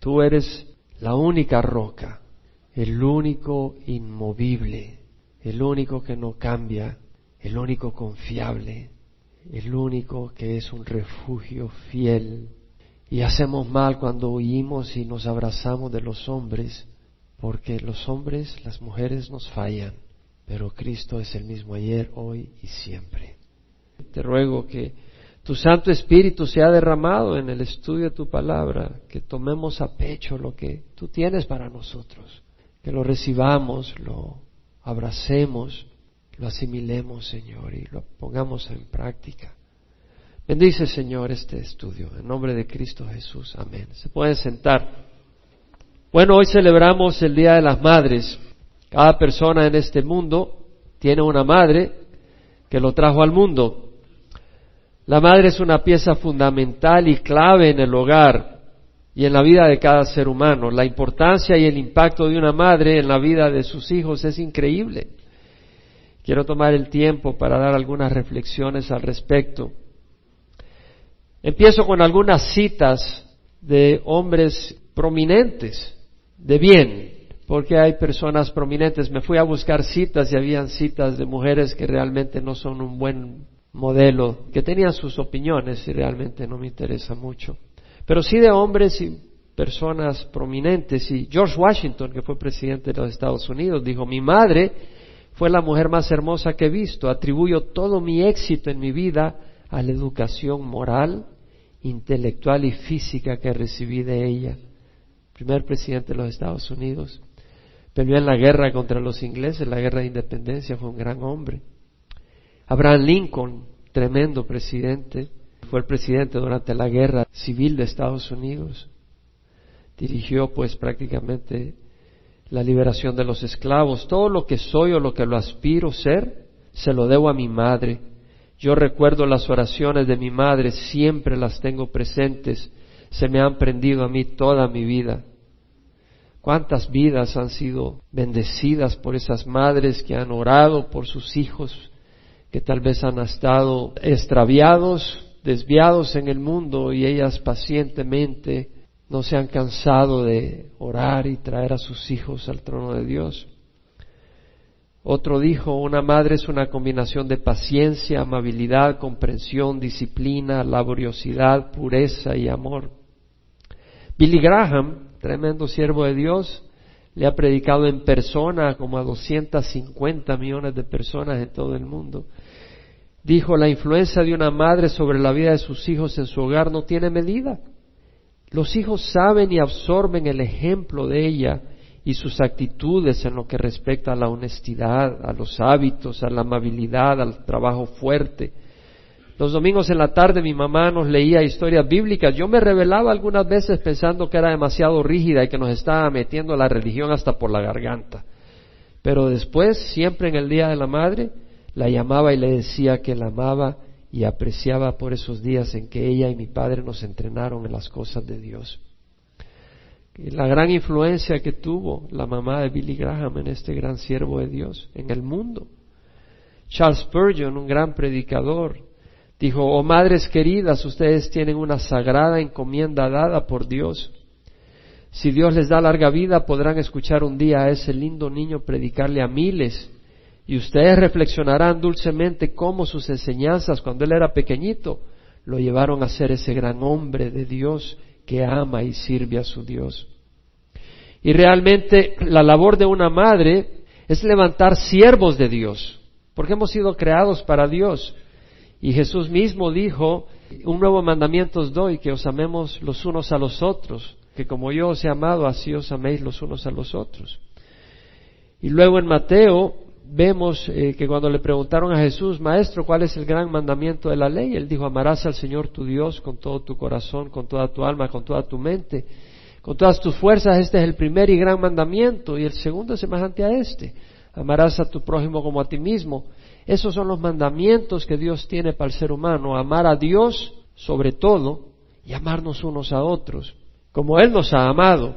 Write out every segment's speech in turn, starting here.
Tú eres la única roca, el único inmovible, el único que no cambia, el único confiable, el único que es un refugio fiel. Y hacemos mal cuando huimos y nos abrazamos de los hombres, porque los hombres, las mujeres nos fallan, pero Cristo es el mismo ayer, hoy y siempre. Te ruego que tu Santo Espíritu sea derramado en el estudio de tu palabra, que tomemos a pecho lo que tú tienes para nosotros, que lo recibamos, lo abracemos, lo asimilemos, Señor, y lo pongamos en práctica. Bendice, Señor, este estudio. En nombre de Cristo Jesús. Amén. Se pueden sentar. Bueno, hoy celebramos el Día de las Madres. Cada persona en este mundo tiene una madre que lo trajo al mundo. La madre es una pieza fundamental y clave en el hogar y en la vida de cada ser humano. La importancia y el impacto de una madre en la vida de sus hijos es increíble. Quiero tomar el tiempo para dar algunas reflexiones al respecto. Empiezo con algunas citas de hombres prominentes, de bien, porque hay personas prominentes. Me fui a buscar citas y habían citas de mujeres que realmente no son un buen modelo, que tenían sus opiniones y realmente no me interesa mucho. Pero sí de hombres y personas prominentes. Y George Washington, que fue presidente de los Estados Unidos, dijo, mi madre fue la mujer más hermosa que he visto. Atribuyo todo mi éxito en mi vida a la educación moral, intelectual y física que recibí de ella. Primer presidente de los Estados Unidos. Peleó en la guerra contra los ingleses, la guerra de independencia, fue un gran hombre. Abraham Lincoln, tremendo presidente, fue el presidente durante la guerra civil de Estados Unidos. Dirigió pues prácticamente la liberación de los esclavos. Todo lo que soy o lo que lo aspiro ser, se lo debo a mi madre. Yo recuerdo las oraciones de mi madre, siempre las tengo presentes, se me han prendido a mí toda mi vida. ¿Cuántas vidas han sido bendecidas por esas madres que han orado por sus hijos, que tal vez han estado extraviados, desviados en el mundo y ellas pacientemente no se han cansado de orar y traer a sus hijos al trono de Dios. Otro dijo, una madre es una combinación de paciencia, amabilidad, comprensión, disciplina, laboriosidad, pureza y amor. Billy Graham, tremendo siervo de Dios, le ha predicado en persona como a 250 millones de personas en todo el mundo. Dijo, la influencia de una madre sobre la vida de sus hijos en su hogar no tiene medida. Los hijos saben y absorben el ejemplo de ella y sus actitudes en lo que respecta a la honestidad, a los hábitos, a la amabilidad, al trabajo fuerte. Los domingos en la tarde mi mamá nos leía historias bíblicas. Yo me revelaba algunas veces pensando que era demasiado rígida y que nos estaba metiendo la religión hasta por la garganta. Pero después, siempre en el Día de la Madre, la llamaba y le decía que la amaba y apreciaba por esos días en que ella y mi padre nos entrenaron en las cosas de Dios. la gran influencia que tuvo la mamá de Billy Graham en este gran siervo de Dios en el mundo. Charles Spurgeon, un gran predicador, dijo, oh madres queridas, ustedes tienen una sagrada encomienda dada por Dios. Si Dios les da larga vida, podrán escuchar un día a ese lindo niño predicarle a miles y ustedes reflexionarán dulcemente cómo sus enseñanzas cuando él era pequeñito lo llevaron a ser ese gran hombre de Dios que ama y sirve a su Dios. Y realmente la labor de una madre es levantar siervos de Dios, porque hemos sido creados para Dios. Y Jesús mismo dijo, un nuevo mandamiento os doy, que os amemos los unos a los otros, que como yo os he amado, así os améis los unos a los otros. Y luego en Mateo vemos eh, que cuando le preguntaron a Jesús, Maestro, ¿cuál es el gran mandamiento de la ley? Él dijo, amarás al Señor tu Dios con todo tu corazón, con toda tu alma, con toda tu mente, con todas tus fuerzas. Este es el primer y gran mandamiento. Y el segundo es semejante a este. Amarás a tu prójimo como a ti mismo. Esos son los mandamientos que Dios tiene para el ser humano. Amar a Dios sobre todo y amarnos unos a otros, como Él nos ha amado.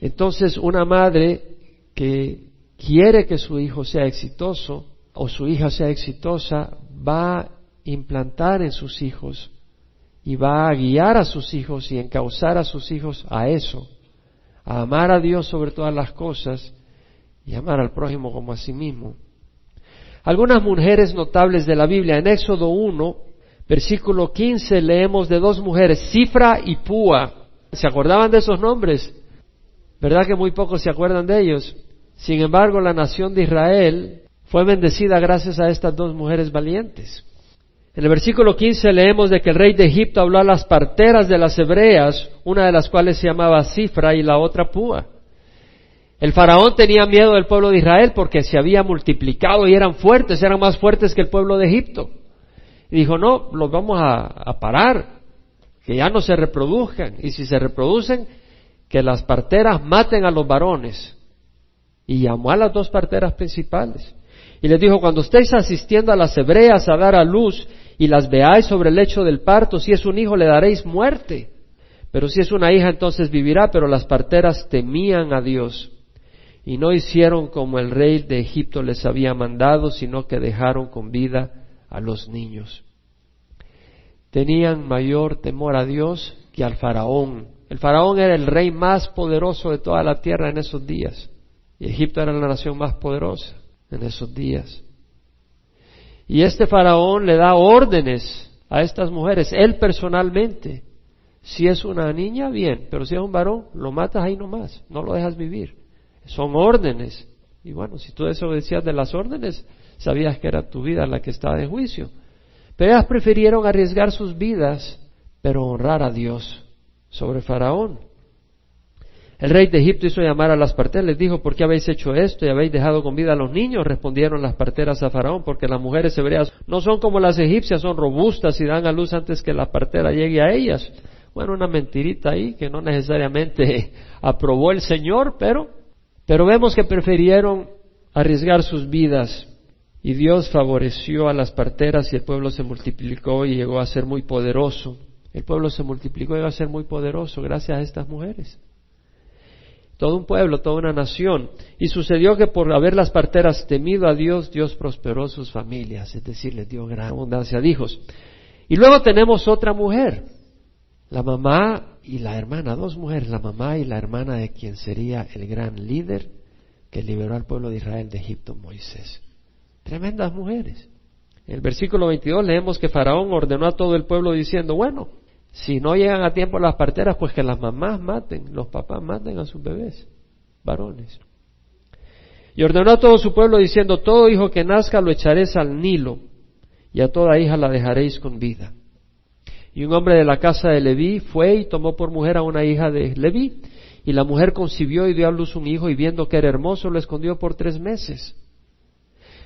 Entonces, una madre que quiere que su hijo sea exitoso o su hija sea exitosa, va a implantar en sus hijos y va a guiar a sus hijos y encauzar a sus hijos a eso, a amar a Dios sobre todas las cosas y amar al prójimo como a sí mismo. Algunas mujeres notables de la Biblia, en Éxodo 1, versículo 15, leemos de dos mujeres, Cifra y Púa. ¿Se acordaban de esos nombres? ¿Verdad que muy pocos se acuerdan de ellos? Sin embargo, la nación de Israel fue bendecida gracias a estas dos mujeres valientes. En el versículo 15 leemos de que el rey de Egipto habló a las parteras de las hebreas, una de las cuales se llamaba Cifra y la otra Púa. El faraón tenía miedo del pueblo de Israel porque se había multiplicado y eran fuertes, eran más fuertes que el pueblo de Egipto. Y dijo, no, los vamos a, a parar, que ya no se reproduzcan. Y si se reproducen, que las parteras maten a los varones. Y llamó a las dos parteras principales. Y les dijo, cuando estéis asistiendo a las hebreas a dar a luz y las veáis sobre el lecho del parto, si es un hijo le daréis muerte. Pero si es una hija entonces vivirá, pero las parteras temían a Dios y no hicieron como el rey de Egipto les había mandado, sino que dejaron con vida a los niños. Tenían mayor temor a Dios que al faraón. El faraón era el rey más poderoso de toda la tierra en esos días. Y Egipto era la nación más poderosa en esos días. Y este faraón le da órdenes a estas mujeres, él personalmente. Si es una niña, bien, pero si es un varón, lo matas ahí nomás, no lo dejas vivir. Son órdenes. Y bueno, si tú desobedecías de las órdenes, sabías que era tu vida la que estaba en juicio. Pero ellas prefirieron arriesgar sus vidas, pero honrar a Dios sobre Faraón. El rey de Egipto hizo llamar a las parteras, les dijo, ¿por qué habéis hecho esto y habéis dejado con vida a los niños? Respondieron las parteras a Faraón, porque las mujeres hebreas no son como las egipcias, son robustas y dan a luz antes que la partera llegue a ellas. Bueno, una mentirita ahí que no necesariamente aprobó el Señor, pero, pero vemos que prefirieron arriesgar sus vidas y Dios favoreció a las parteras y el pueblo se multiplicó y llegó a ser muy poderoso. El pueblo se multiplicó y llegó a ser muy poderoso gracias a estas mujeres todo un pueblo, toda una nación. Y sucedió que por haber las parteras temido a Dios, Dios prosperó sus familias, es decir, les dio gran abundancia de hijos. Y luego tenemos otra mujer, la mamá y la hermana, dos mujeres, la mamá y la hermana de quien sería el gran líder que liberó al pueblo de Israel de Egipto, Moisés. Tremendas mujeres. En el versículo 22 leemos que Faraón ordenó a todo el pueblo diciendo, bueno, si no llegan a tiempo las parteras, pues que las mamás maten, los papás maten a sus bebés, varones. Y ordenó a todo su pueblo diciendo, todo hijo que nazca lo echaréis al Nilo, y a toda hija la dejaréis con vida. Y un hombre de la casa de Leví fue y tomó por mujer a una hija de Leví, y la mujer concibió y dio a luz un hijo, y viendo que era hermoso, lo escondió por tres meses.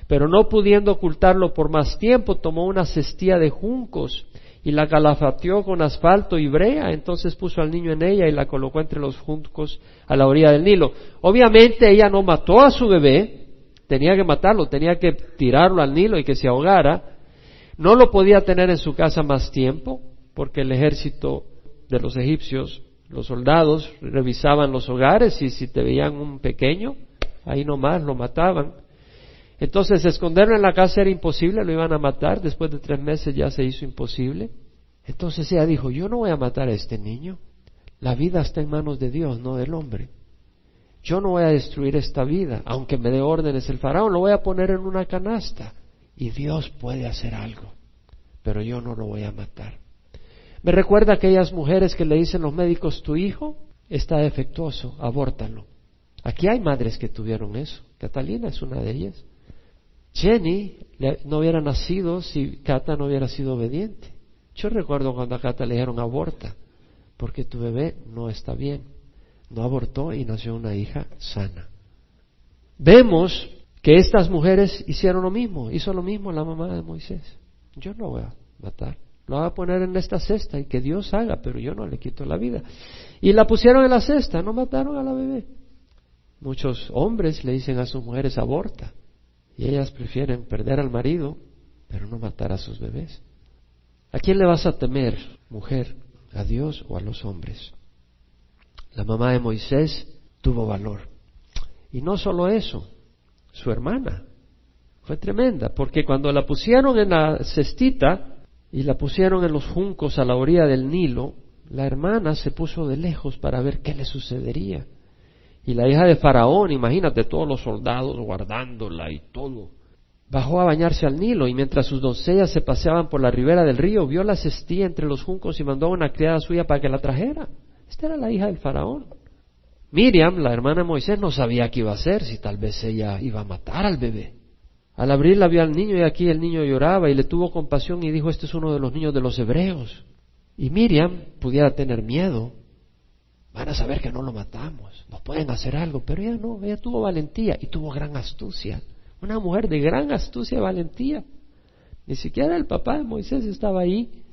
Pero no pudiendo ocultarlo por más tiempo, tomó una cestía de juncos y la calafateó con asfalto y brea, entonces puso al niño en ella y la colocó entre los juncos a la orilla del Nilo. Obviamente ella no mató a su bebé, tenía que matarlo, tenía que tirarlo al Nilo y que se ahogara. No lo podía tener en su casa más tiempo, porque el ejército de los egipcios, los soldados, revisaban los hogares y si te veían un pequeño, ahí nomás lo mataban. Entonces, esconderlo en la casa era imposible, lo iban a matar, después de tres meses ya se hizo imposible. Entonces ella dijo, yo no voy a matar a este niño, la vida está en manos de Dios, no del hombre. Yo no voy a destruir esta vida, aunque me dé órdenes el faraón, lo voy a poner en una canasta y Dios puede hacer algo, pero yo no lo voy a matar. Me recuerda aquellas mujeres que le dicen los médicos, tu hijo está defectuoso, abórtalo. Aquí hay madres que tuvieron eso. Catalina es una de ellas. Jenny no hubiera nacido si Cata no hubiera sido obediente. Yo recuerdo cuando a Cata le dijeron aborta, porque tu bebé no está bien. No abortó y nació una hija sana. Vemos que estas mujeres hicieron lo mismo, hizo lo mismo la mamá de Moisés. Yo no voy a matar, lo voy a poner en esta cesta y que Dios haga, pero yo no le quito la vida. Y la pusieron en la cesta, no mataron a la bebé. Muchos hombres le dicen a sus mujeres aborta. Y ellas prefieren perder al marido, pero no matar a sus bebés. ¿A quién le vas a temer, mujer? ¿A Dios o a los hombres? La mamá de Moisés tuvo valor. Y no solo eso, su hermana fue tremenda, porque cuando la pusieron en la cestita, y la pusieron en los juncos a la orilla del Nilo, la hermana se puso de lejos para ver qué le sucedería. Y la hija de Faraón, imagínate todos los soldados guardándola y todo, bajó a bañarse al Nilo y mientras sus doncellas se paseaban por la ribera del río, vio la cestilla entre los juncos y mandó a una criada suya para que la trajera. Esta era la hija del Faraón. Miriam, la hermana de Moisés, no sabía qué iba a hacer, si tal vez ella iba a matar al bebé. Al abrirla vio al niño y aquí el niño lloraba y le tuvo compasión y dijo, este es uno de los niños de los hebreos. Y Miriam pudiera tener miedo. Van a saber que no lo matamos, nos pueden hacer algo, pero ella no, ella tuvo valentía y tuvo gran astucia. Una mujer de gran astucia y valentía. Ni siquiera el papá de Moisés estaba ahí,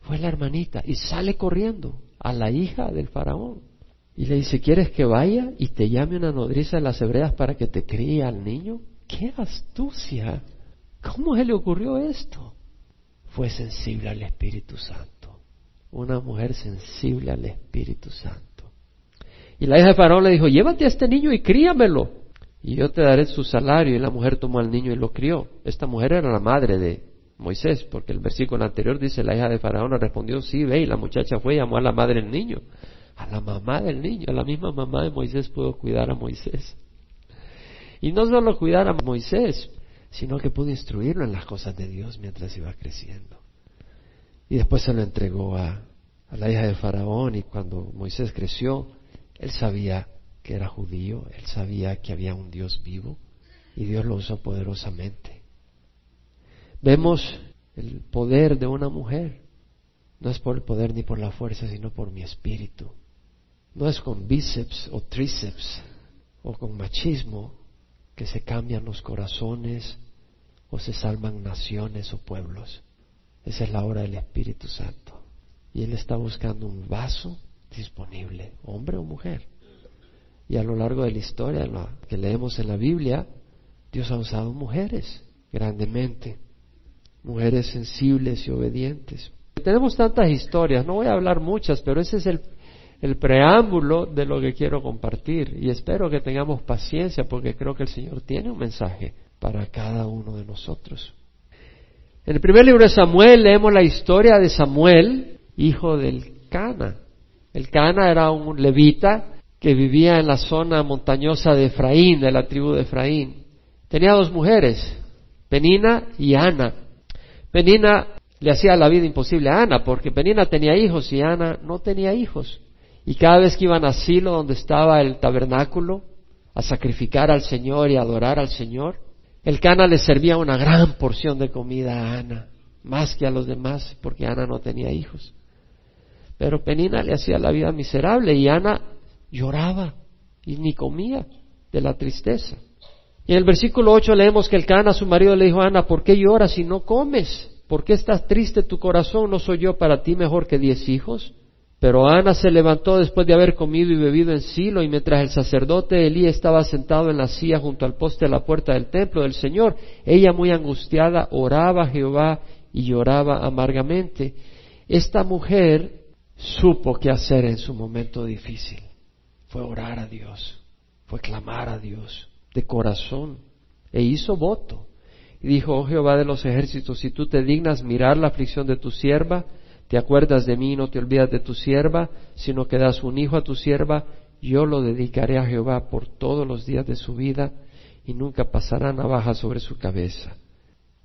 fue la hermanita y sale corriendo a la hija del faraón. Y le dice, ¿quieres que vaya y te llame una nodriza de las hebreas para que te críe al niño? ¡Qué astucia! ¿Cómo se le ocurrió esto? Fue sensible al Espíritu Santo. Una mujer sensible al Espíritu Santo. Y la hija de Faraón le dijo, llévate a este niño y críamelo. Y yo te daré su salario. Y la mujer tomó al niño y lo crió. Esta mujer era la madre de Moisés, porque el versículo anterior dice, la hija de Faraón respondió, sí, ve, y la muchacha fue y llamó a la madre del niño. A la mamá del niño, a la misma mamá de Moisés pudo cuidar a Moisés. Y no solo cuidar a Moisés, sino que pudo instruirlo en las cosas de Dios mientras iba creciendo. Y después se lo entregó a, la hija de Faraón y cuando Moisés creció, él sabía que era judío, él sabía que había un Dios vivo y Dios lo usó poderosamente. Vemos el poder de una mujer. No es por el poder ni por la fuerza, sino por mi espíritu. No es con bíceps o tríceps o con machismo, que se cambian los corazones o se salvan naciones o pueblos. Esa es la hora del Espíritu Santo. Y Él está buscando un vaso disponible, hombre o mujer. Y a lo largo de la historia que leemos en la Biblia, Dios ha usado mujeres grandemente, mujeres sensibles y obedientes. Tenemos tantas historias, no voy a hablar muchas, pero ese es el el preámbulo de lo que quiero compartir y espero que tengamos paciencia porque creo que el Señor tiene un mensaje para cada uno de nosotros. En el primer libro de Samuel leemos la historia de Samuel, hijo del Cana. El Cana era un levita que vivía en la zona montañosa de Efraín, de la tribu de Efraín. Tenía dos mujeres, Penina y Ana. Penina le hacía la vida imposible a Ana porque Penina tenía hijos y Ana no tenía hijos. Y cada vez que iban a Silo, donde estaba el tabernáculo, a sacrificar al Señor y adorar al Señor, el Cana le servía una gran porción de comida a Ana, más que a los demás, porque Ana no tenía hijos. Pero Penina le hacía la vida miserable y Ana lloraba y ni comía de la tristeza. Y en el versículo 8 leemos que el Cana, su marido, le dijo a Ana, ¿por qué lloras y no comes? ¿Por qué estás triste tu corazón? ¿No soy yo para ti mejor que diez hijos? Pero Ana se levantó después de haber comido y bebido en Silo, y mientras el sacerdote Elí estaba sentado en la silla junto al poste de la puerta del templo del Señor, ella muy angustiada oraba a Jehová y lloraba amargamente. Esta mujer supo qué hacer en su momento difícil. Fue orar a Dios, fue clamar a Dios de corazón, e hizo voto. Y dijo, oh Jehová de los ejércitos, si tú te dignas mirar la aflicción de tu sierva, te acuerdas de mí, no te olvidas de tu sierva, sino que das un hijo a tu sierva, yo lo dedicaré a Jehová por todos los días de su vida y nunca pasará navaja sobre su cabeza.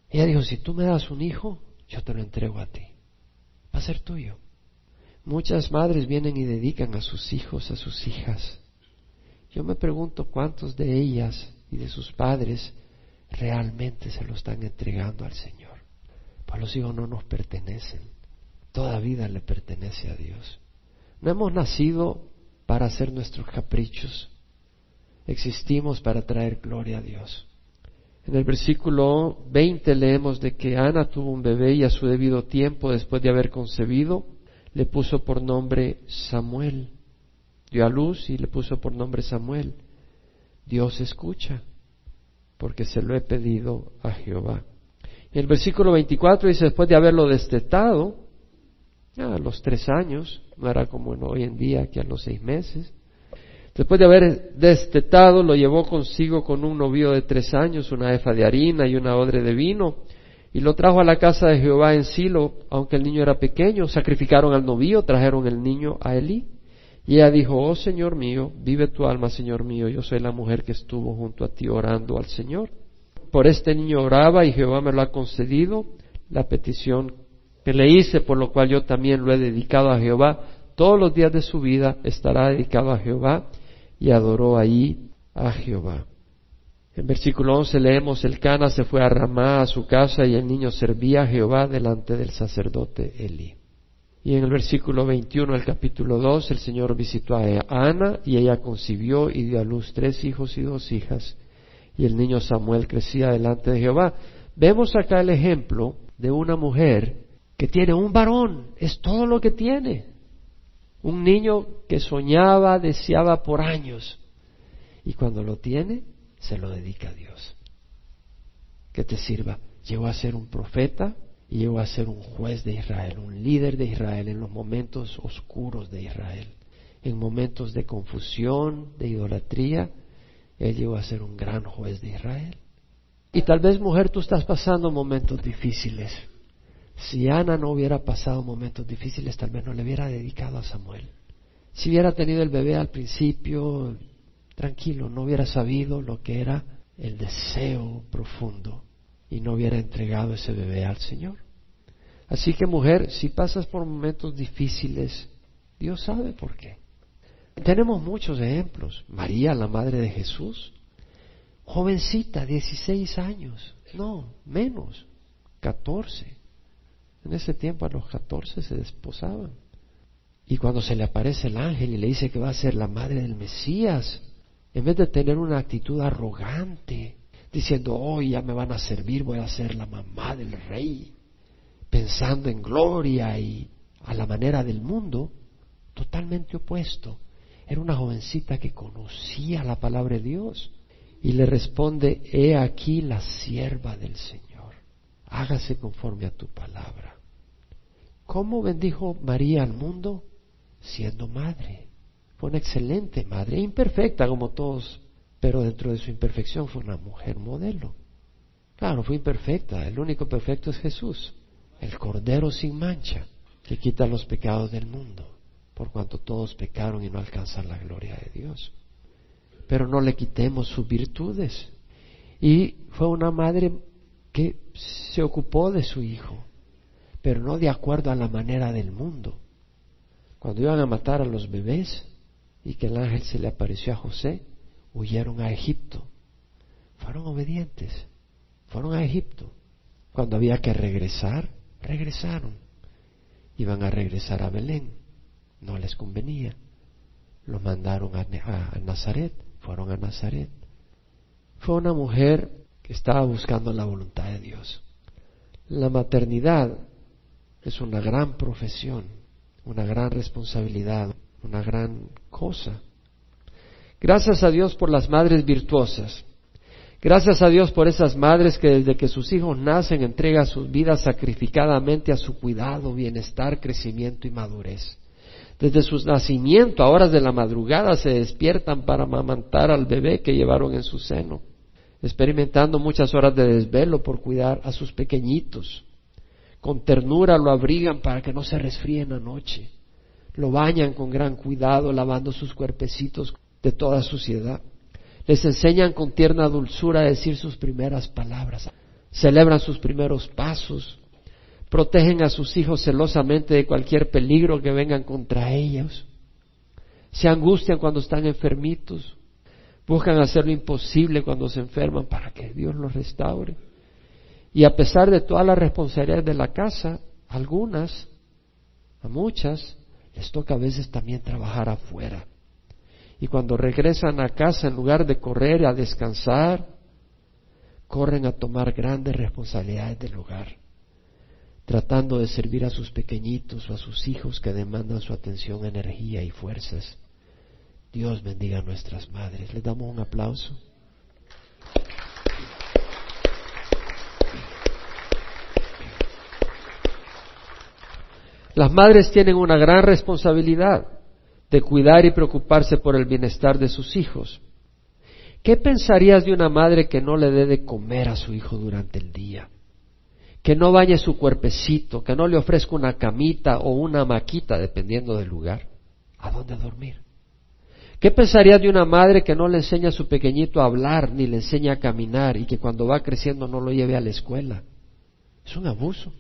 Ella dijo, si tú me das un hijo, yo te lo entrego a ti. Va a ser tuyo. Muchas madres vienen y dedican a sus hijos, a sus hijas. Yo me pregunto cuántos de ellas y de sus padres realmente se lo están entregando al Señor. Pues los hijos no nos pertenecen. Toda vida le pertenece a Dios. No hemos nacido para hacer nuestros caprichos. Existimos para traer gloria a Dios. En el versículo 20 leemos de que Ana tuvo un bebé y a su debido tiempo, después de haber concebido, le puso por nombre Samuel. Dio a luz y le puso por nombre Samuel. Dios escucha, porque se lo he pedido a Jehová. En el versículo 24 dice, después de haberlo destetado, a los tres años, no era como hoy en día que a los seis meses. Después de haber destetado, lo llevó consigo con un novio de tres años, una efa de harina y una odre de vino. Y lo trajo a la casa de Jehová en Silo, aunque el niño era pequeño. Sacrificaron al novillo, trajeron el niño a Elí. Y ella dijo, oh Señor mío, vive tu alma, Señor mío, yo soy la mujer que estuvo junto a ti orando al Señor. Por este niño oraba y Jehová me lo ha concedido, la petición que le hice, por lo cual yo también lo he dedicado a Jehová. Todos los días de su vida estará dedicado a Jehová y adoró ahí a Jehová. En versículo 11 leemos, el Cana se fue a Ramá a su casa y el niño servía a Jehová delante del sacerdote Eli. Y en el versículo 21 del capítulo 2 el Señor visitó a Ana y ella concibió y dio a luz tres hijos y dos hijas y el niño Samuel crecía delante de Jehová. Vemos acá el ejemplo de una mujer que tiene un varón, es todo lo que tiene. Un niño que soñaba, deseaba por años y cuando lo tiene se lo dedica a Dios. Que te sirva. Llegó a ser un profeta y llegó a ser un juez de Israel, un líder de Israel en los momentos oscuros de Israel. En momentos de confusión, de idolatría, él llegó a ser un gran juez de Israel. Y tal vez, mujer, tú estás pasando momentos difíciles. Si Ana no hubiera pasado momentos difíciles, tal vez no le hubiera dedicado a Samuel. Si hubiera tenido el bebé al principio, tranquilo, no hubiera sabido lo que era el deseo profundo y no hubiera entregado ese bebé al Señor. Así que mujer, si pasas por momentos difíciles, Dios sabe por qué. Tenemos muchos ejemplos. María, la madre de Jesús, jovencita, 16 años, no, menos, 14. En ese tiempo a los 14 se desposaban. Y cuando se le aparece el ángel y le dice que va a ser la madre del Mesías, en vez de tener una actitud arrogante, diciendo, oh, ya me van a servir, voy a ser la mamá del rey, pensando en gloria y a la manera del mundo, totalmente opuesto. Era una jovencita que conocía la palabra de Dios y le responde, he aquí la sierva del Señor, hágase conforme a tu palabra. ¿Cómo bendijo María al mundo? Siendo madre. Fue una excelente madre, imperfecta como todos, pero dentro de su imperfección fue una mujer modelo. Claro, fue imperfecta, el único perfecto es Jesús, el Cordero sin mancha, que quita los pecados del mundo, por cuanto todos pecaron y no alcanzan la gloria de Dios. Pero no le quitemos sus virtudes. Y fue una madre que se ocupó de su hijo, pero no de acuerdo a la manera del mundo. Cuando iban a matar a los bebés, y que el ángel se le apareció a José, huyeron a Egipto. Fueron obedientes, fueron a Egipto. Cuando había que regresar, regresaron. Iban a regresar a Belén, no les convenía. Los mandaron a, a Nazaret, fueron a Nazaret. Fue una mujer estaba buscando la voluntad de Dios. La maternidad es una gran profesión, una gran responsabilidad, una gran cosa. Gracias a Dios por las madres virtuosas. Gracias a Dios por esas madres que desde que sus hijos nacen entregan sus vidas sacrificadamente a su cuidado, bienestar, crecimiento y madurez. Desde su nacimiento, a horas de la madrugada, se despiertan para amamantar al bebé que llevaron en su seno, experimentando muchas horas de desvelo por cuidar a sus pequeñitos. Con ternura lo abrigan para que no se resfríen anoche lo bañan con gran cuidado, lavando sus cuerpecitos de toda suciedad. Les enseñan con tierna dulzura a decir sus primeras palabras, celebran sus primeros pasos, protegen a sus hijos celosamente de cualquier peligro que vengan contra ellos, se angustian cuando están enfermitos, buscan hacer lo imposible cuando se enferman para que Dios los restaure. Y a pesar de todas las responsabilidades de la casa, algunas, a muchas, les toca a veces también trabajar afuera. Y cuando regresan a casa, en lugar de correr a descansar, corren a tomar grandes responsabilidades del hogar, tratando de servir a sus pequeñitos o a sus hijos que demandan su atención, energía y fuerzas. Dios bendiga a nuestras madres. Les damos un aplauso. Las madres tienen una gran responsabilidad de cuidar y preocuparse por el bienestar de sus hijos. ¿Qué pensarías de una madre que no le dé de comer a su hijo durante el día? que no bañe su cuerpecito, que no le ofrezca una camita o una maquita, dependiendo del lugar, ¿a dónde dormir? ¿Qué pensaría de una madre que no le enseña a su pequeñito a hablar ni le enseña a caminar y que cuando va creciendo no lo lleve a la escuela? Es un abuso.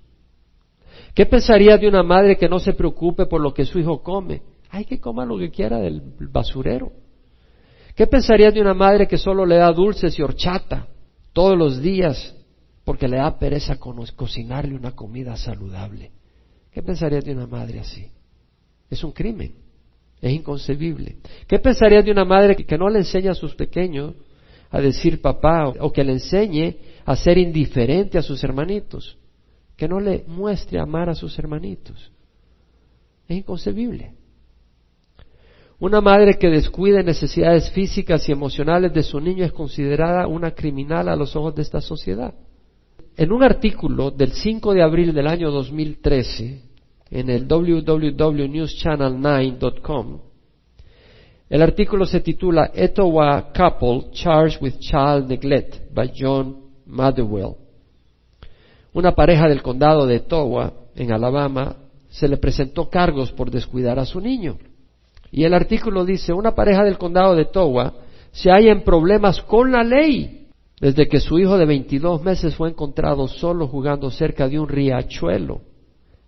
¿Qué pensaría de una madre que no se preocupe por lo que su hijo come? Hay que comer lo que quiera del basurero. ¿Qué pensaría de una madre que solo le da dulces y horchata todos los días porque le da pereza cocinarle una comida saludable? ¿Qué pensaría de una madre así? Es un crimen, es inconcebible. ¿Qué pensaría de una madre que no le enseña a sus pequeños a decir papá o que le enseñe a ser indiferente a sus hermanitos? Que no le muestre amar a sus hermanitos. Es inconcebible. Una madre que descuide necesidades físicas y emocionales de su niño es considerada una criminal a los ojos de esta sociedad. En un artículo del 5 de abril del año 2013, en el www.newschannel9.com, el artículo se titula Etowah Couple Charged with Child Neglect by John Motherwell. Una pareja del condado de Etowah, en Alabama, se le presentó cargos por descuidar a su niño. Y el artículo dice, una pareja del condado de Towa se halla en problemas con la ley desde que su hijo de 22 meses fue encontrado solo jugando cerca de un riachuelo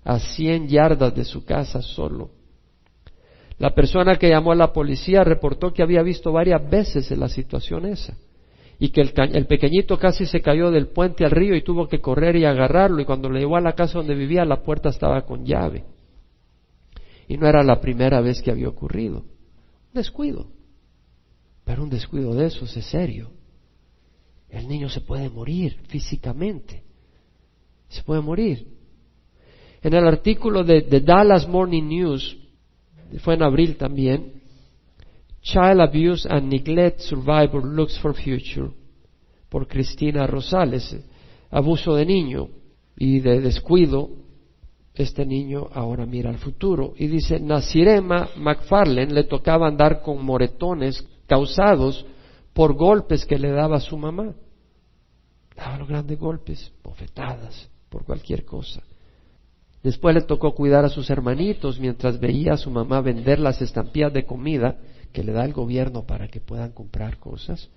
a 100 yardas de su casa solo. La persona que llamó a la policía reportó que había visto varias veces la situación esa y que el, el, pequeñito casi se cayó del puente al río y tuvo que correr y agarrarlo y cuando le llevó a la casa donde vivía la puerta estaba con llave. Y no era la primera vez que había ocurrido. Descuido. Pero un descuido de esos es serio. El niño se puede morir físicamente. Se puede morir. En el artículo de, The Dallas Morning News, fue en abril también, Child Abuse and Neglect Survivor Looks for Future, por Cristina Rosales, abuso de niño y de descuido este niño ahora mira al futuro. Y dice, Nasirema McFarlane le tocaba andar con moretones causados por golpes que le daba su mamá. Daba los grandes golpes, bofetadas, por cualquier cosa. Después le tocó cuidar a sus hermanitos mientras veía a su mamá vender las estampillas de comida que le da el gobierno para que puedan comprar cosas.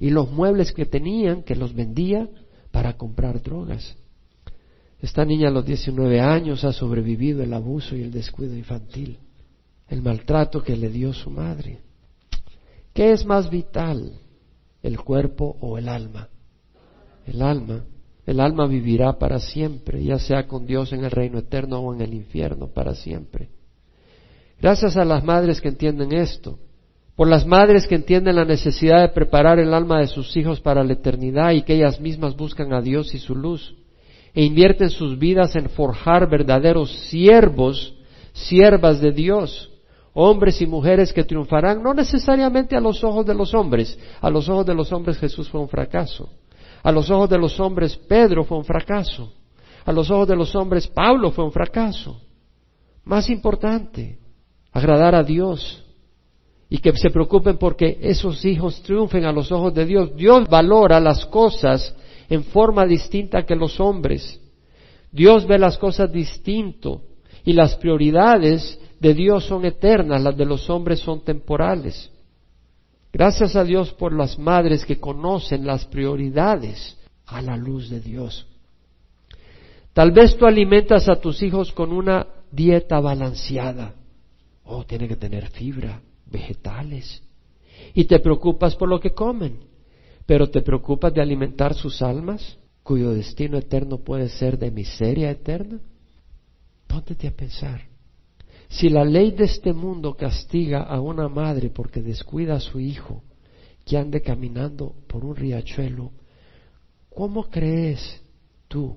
Y los muebles que tenían, que los vendía para comprar drogas. Esta niña a los 19 años ha sobrevivido el abuso y el descuido infantil, el maltrato que le dio su madre. ¿Qué es más vital, el cuerpo o el alma? El alma. El alma vivirá para siempre, ya sea con Dios en el reino eterno o en el infierno, para siempre. Gracias a las madres que entienden esto, por las madres que entienden la necesidad de preparar el alma de sus hijos para la eternidad y que ellas mismas buscan a Dios y su luz, e invierten sus vidas en forjar verdaderos siervos, siervas de Dios, hombres y mujeres que triunfarán no necesariamente a los ojos de los hombres, a los ojos de los hombres Jesús fue un fracaso, a los ojos de los hombres Pedro fue un fracaso, a los ojos de los hombres Pablo fue un fracaso. Más importante, agradar a Dios y que se preocupen porque esos hijos triunfen a los ojos de Dios. Dios valora las cosas en forma distinta que los hombres. Dios ve las cosas distinto y las prioridades de Dios son eternas, las de los hombres son temporales. Gracias a Dios por las madres que conocen las prioridades a la luz de Dios. Tal vez tú alimentas a tus hijos con una dieta balanceada. Oh, tiene que tener fibra, vegetales. Y te preocupas por lo que comen pero te preocupas de alimentar sus almas, cuyo destino eterno puede ser de miseria eterna. Póntete a pensar. Si la ley de este mundo castiga a una madre porque descuida a su hijo que ande caminando por un riachuelo, ¿cómo crees tú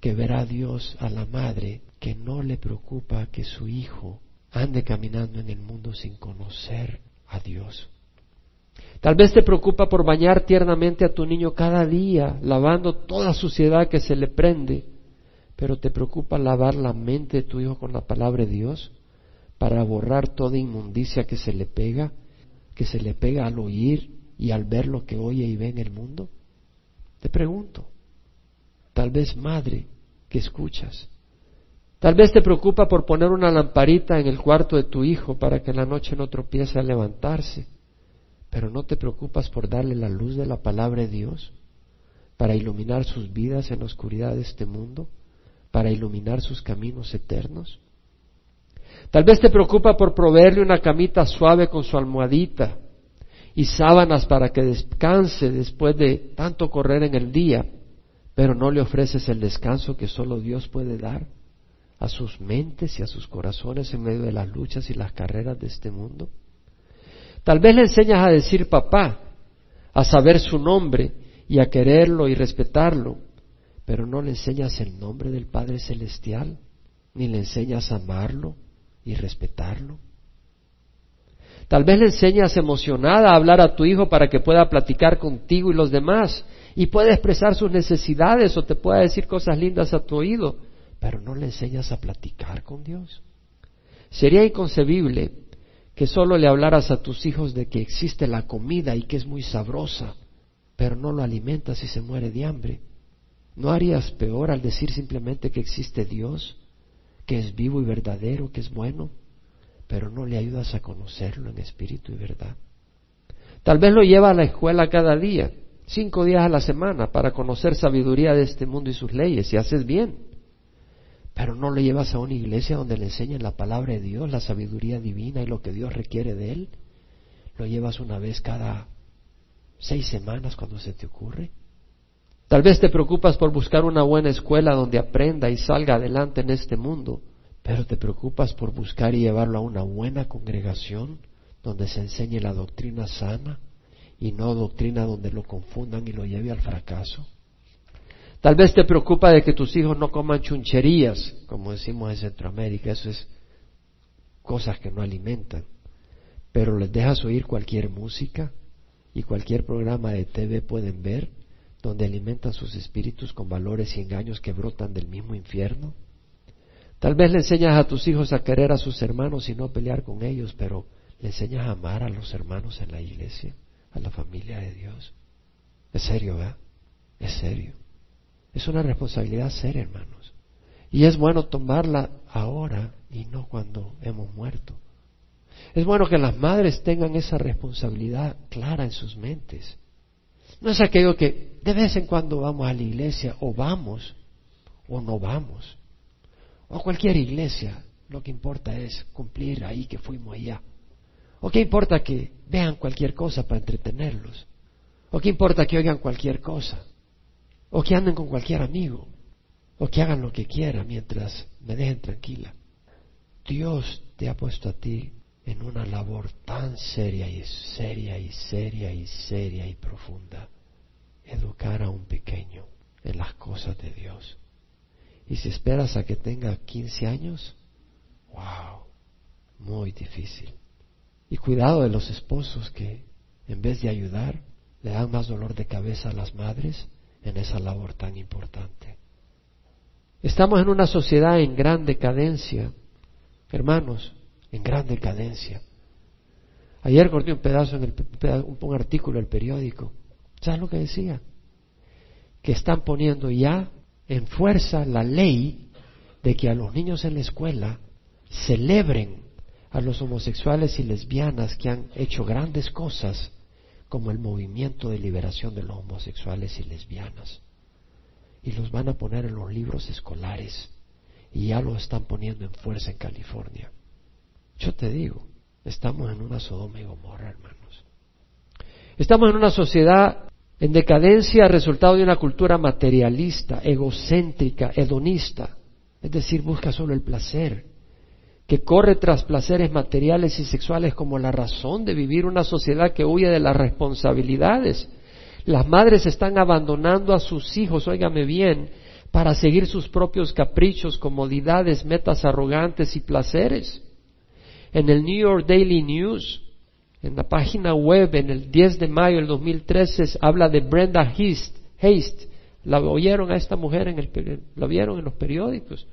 que verá Dios a la madre que no le preocupa que su hijo ande caminando en el mundo sin conocer a Dios? Tal vez te preocupa por bañar tiernamente a tu niño cada día, lavando toda suciedad que se le prende, pero te preocupa lavar la mente de tu hijo con la palabra de Dios para borrar toda inmundicia que se le pega, que se le pega al oír y al ver lo que oye y ve en el mundo. Te pregunto, tal vez madre que escuchas. Tal vez te preocupa por poner una lamparita en el cuarto de tu hijo para que en la noche no tropiece al levantarse, pero no te preocupas por darle la luz de la palabra de Dios para iluminar sus vidas en la oscuridad de este mundo, para iluminar sus caminos eternos. Tal vez te preocupa por proveerle una camita suave con su almohadita y sábanas para que descanse después de tanto correr en el día, pero no le ofreces el descanso que solo Dios puede dar a sus mentes y a sus corazones en medio de las luchas y las carreras de este mundo. Tal vez le enseñas a decir papá, a saber su nombre y a quererlo y respetarlo, pero no le enseñas el nombre del Padre Celestial, ni le enseñas a amarlo y respetarlo. Tal vez le enseñas emocionada a hablar a tu hijo para que pueda platicar contigo y los demás y pueda expresar sus necesidades o te pueda decir cosas lindas a tu oído, pero no le enseñas a platicar con Dios. Sería inconcebible que solo le hablaras a tus hijos de que existe la comida y que es muy sabrosa, pero no lo alimentas y se muere de hambre. ¿No harías peor al decir simplemente que existe Dios, que es vivo y verdadero, que es bueno, pero no le ayudas a conocerlo en espíritu y verdad? Tal vez lo lleva a la escuela cada día, cinco días a la semana, para conocer sabiduría de este mundo y sus leyes, y haces bien. Pero no lo llevas a una iglesia donde le enseñan la palabra de Dios, la sabiduría divina y lo que Dios requiere de él. Lo llevas una vez cada seis semanas cuando se te ocurre. Tal vez te preocupas por buscar una buena escuela donde aprenda y salga adelante en este mundo, pero te preocupas por buscar y llevarlo a una buena congregación donde se enseñe la doctrina sana y no doctrina donde lo confundan y lo lleve al fracaso. Tal vez te preocupa de que tus hijos no coman chuncherías, como decimos en Centroamérica, eso es cosas que no alimentan, pero les dejas oír cualquier música, y cualquier programa de TV pueden ver donde alimentan sus espíritus con valores y engaños que brotan del mismo infierno. Tal vez le enseñas a tus hijos a querer a sus hermanos y no pelear con ellos, pero le enseñas a amar a los hermanos en la iglesia, a la familia de Dios. Es serio, ¿verdad? Es serio. Es una responsabilidad seria, hermanos. Y es bueno tomarla ahora y no cuando hemos muerto. Es bueno que las madres tengan esa responsabilidad clara en sus mentes. No es aquello que de vez en cuando vamos a la iglesia o vamos o no vamos. O a cualquier iglesia. Lo que importa es cumplir ahí que fuimos allá. ¿O qué importa que vean cualquier cosa para entretenerlos? ¿O qué importa que oigan cualquier cosa? ¿O que anden con cualquier amigo? ¿O que hagan lo que quieran mientras me dejen tranquila? Dios te ha puesto a ti en una labor tan seria y seria y seria y seria y profunda, educar a un pequeño en las cosas de Dios. Y si esperas a que tenga 15 años, wow, muy difícil. Y cuidado de los esposos que en vez de ayudar le dan más dolor de cabeza a las madres en esa labor tan importante. Estamos en una sociedad en gran decadencia. Hermanos, en gran decadencia. Ayer corté un pedazo en el, un artículo del periódico. ¿Sabes lo que decía? Que están poniendo ya en fuerza la ley de que a los niños en la escuela celebren a los homosexuales y lesbianas que han hecho grandes cosas como el movimiento de liberación de los homosexuales y lesbianas. Y los van a poner en los libros escolares. Y ya lo están poniendo en fuerza en California. Yo te digo, estamos en una Sodoma y Gomorra, hermanos. Estamos en una sociedad en decadencia resultado de una cultura materialista, egocéntrica, hedonista, es decir, busca solo el placer, que corre tras placeres materiales y sexuales como la razón de vivir una sociedad que huye de las responsabilidades. Las madres están abandonando a sus hijos, óigame bien, para seguir sus propios caprichos, comodidades, metas arrogantes y placeres en el New York Daily News, en la página web, en el 10 de mayo del 2013, habla de Brenda Haste. La oyeron a esta mujer, en el, la vieron en los periódicos.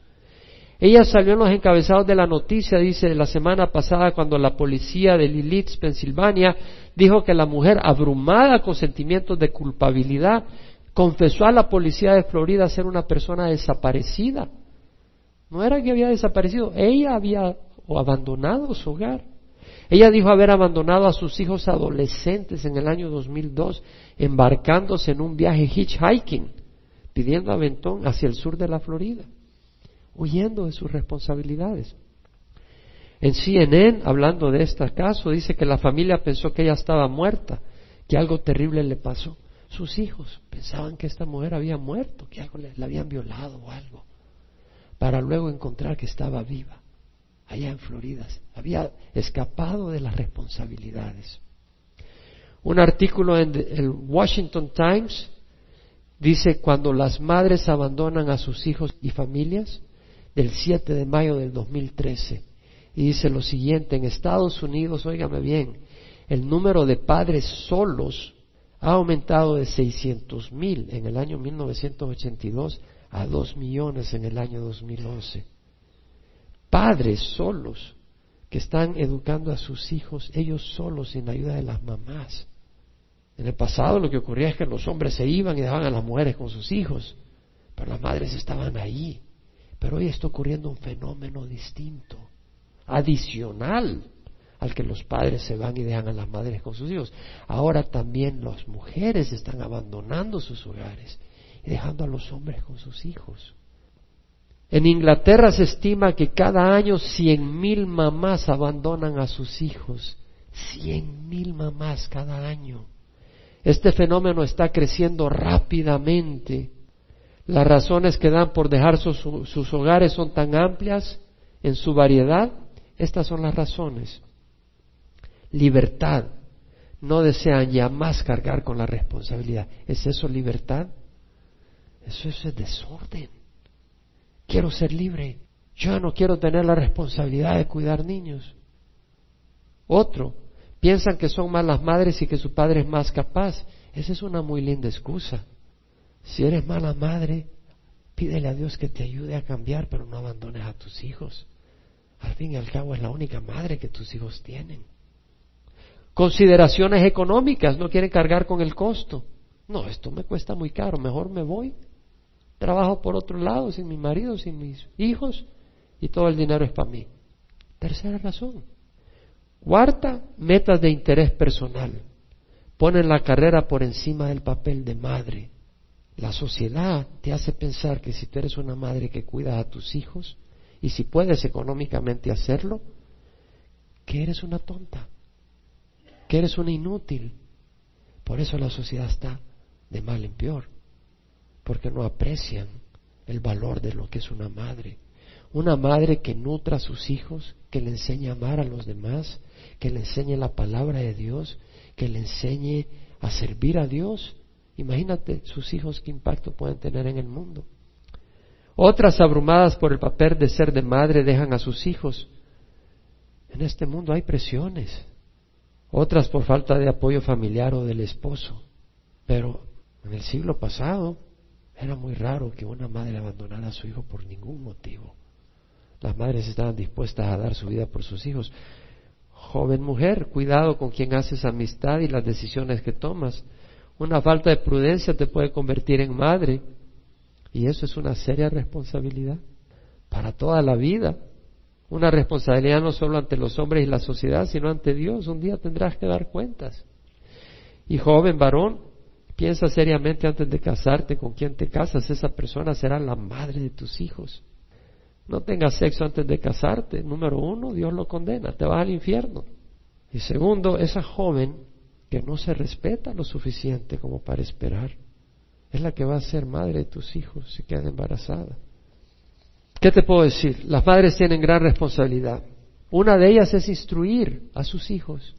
Ella salió en los encabezados de la noticia, dice, la semana pasada cuando la policía de Lilith, Pensilvania, dijo que la mujer, abrumada con sentimientos de culpabilidad, confesó a la policía de Florida ser una persona desaparecida. No era que había desaparecido, ella había abandonado su hogar. Ella dijo haber abandonado a sus hijos adolescentes en el año 2002, embarcándose en un viaje hitchhiking, pidiendo aventón hacia el sur de la Florida, huyendo de sus responsabilidades. En CNN, hablando de este caso, dice que la familia pensó que ella estaba muerta, que algo terrible le pasó. Sus hijos pensaban que esta mujer había muerto, que algo le, la habían violado o algo, para luego encontrar que estaba viva, allá en Florida. Había escapado de las responsabilidades. Un artículo en el Washington Times dice cuando las madres abandonan a sus hijos y familias, del 7 de mayo del 2013 y dice lo siguiente, en Estados Unidos, óigame bien, el número de padres solos ha aumentado de 600 mil en el año 1982 a 2 millones en el año 2011. Padres solos que están educando a sus hijos ellos solos sin la ayuda de las mamás. En el pasado lo que ocurría es que los hombres se iban y dejaban a las mujeres con sus hijos, pero las madres estaban ahí. Pero hoy está ocurriendo un fenómeno distinto adicional al que los padres se van y dejan a las madres con sus hijos. Ahora también las mujeres están abandonando sus hogares y dejando a los hombres con sus hijos. En Inglaterra se estima que cada año cien mil mamás abandonan a sus hijos. Cien mil mamás cada año. Este fenómeno está creciendo rápidamente. Las razones que dan por dejar sus, hogares son tan amplias en su variedad estas son las razones. Libertad. No desean ya más cargar con la responsabilidad. ¿Es eso libertad? Eso es desorden. Quiero ser libre. Yo no quiero tener la responsabilidad de cuidar niños. Otro, piensan que son malas madres y que su padre es más capaz. Esa es una muy linda excusa. Si eres mala madre, pídele a Dios que te ayude a cambiar, pero no abandones a tus hijos. Al fin y al cabo es la única madre que tus hijos tienen. Consideraciones económicas, no quieren cargar con el costo. No, esto me cuesta muy caro, mejor me voy. Trabajo por otro lado, sin mi marido, sin mis hijos, y todo el dinero es para mí. Tercera razón. Cuarta, metas de interés personal. Ponen la carrera por encima del papel de madre. La sociedad te hace pensar que si tú eres una madre que cuida a tus hijos, y si puedes económicamente hacerlo, que eres una tonta, que eres una inútil. Por eso la sociedad está de mal en peor, porque no aprecian el valor de lo que es una madre. Una madre que nutra a sus hijos, que le enseñe a amar a los demás, que le enseñe la palabra de Dios, que le enseñe a servir a Dios. Imagínate sus hijos qué impacto pueden tener en el mundo. Otras, abrumadas por el papel de ser de madre, dejan a sus hijos. En este mundo hay presiones. Otras por falta de apoyo familiar o del esposo. Pero en el siglo pasado era muy raro que una madre abandonara a su hijo por ningún motivo. Las madres estaban dispuestas a dar su vida por sus hijos. Joven mujer, cuidado con quien haces amistad y las decisiones que tomas. Una falta de prudencia te puede convertir en madre y eso es una seria responsabilidad para toda la vida. Una responsabilidad no solo ante los hombres y la sociedad, sino ante Dios. Un día tendrás que dar cuentas. Y joven varón, piensa seriamente antes de casarte con quien te casas. Esa persona será la madre de tus hijos. No tengas sexo antes de casarte. Número uno, Dios lo condena, te vas al infierno. Y segundo, esa joven que no se respeta lo suficiente como para esperar es la que va a ser madre de tus hijos si queda embarazada. ¿Qué te puedo decir? Las madres tienen gran responsabilidad. Una de ellas es instruir a sus hijos.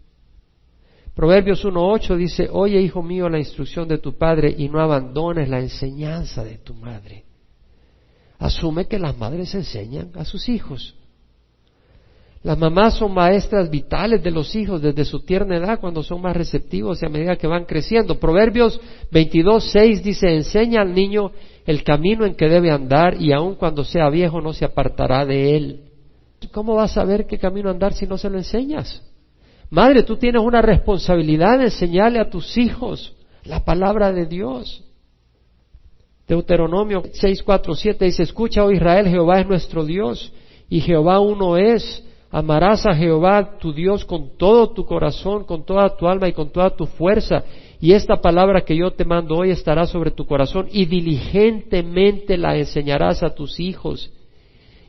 Proverbios 1.8 dice, oye hijo mío la instrucción de tu padre y no abandones la enseñanza de tu madre. Asume que las madres enseñan a sus hijos. Las mamás son maestras vitales de los hijos desde su tierna edad cuando son más receptivos y a medida que van creciendo. Proverbios 22, 6 dice, enseña al niño el camino en que debe andar y aun cuando sea viejo no se apartará de él. ¿Cómo vas a saber qué camino andar si no se lo enseñas? Madre, tú tienes una responsabilidad de enseñarle a tus hijos la palabra de Dios. Deuteronomio 6, 4, 7 dice, escucha, oh Israel, Jehová es nuestro Dios y Jehová uno es. Amarás a Jehová tu Dios con todo tu corazón, con toda tu alma y con toda tu fuerza. Y esta palabra que yo te mando hoy estará sobre tu corazón y diligentemente la enseñarás a tus hijos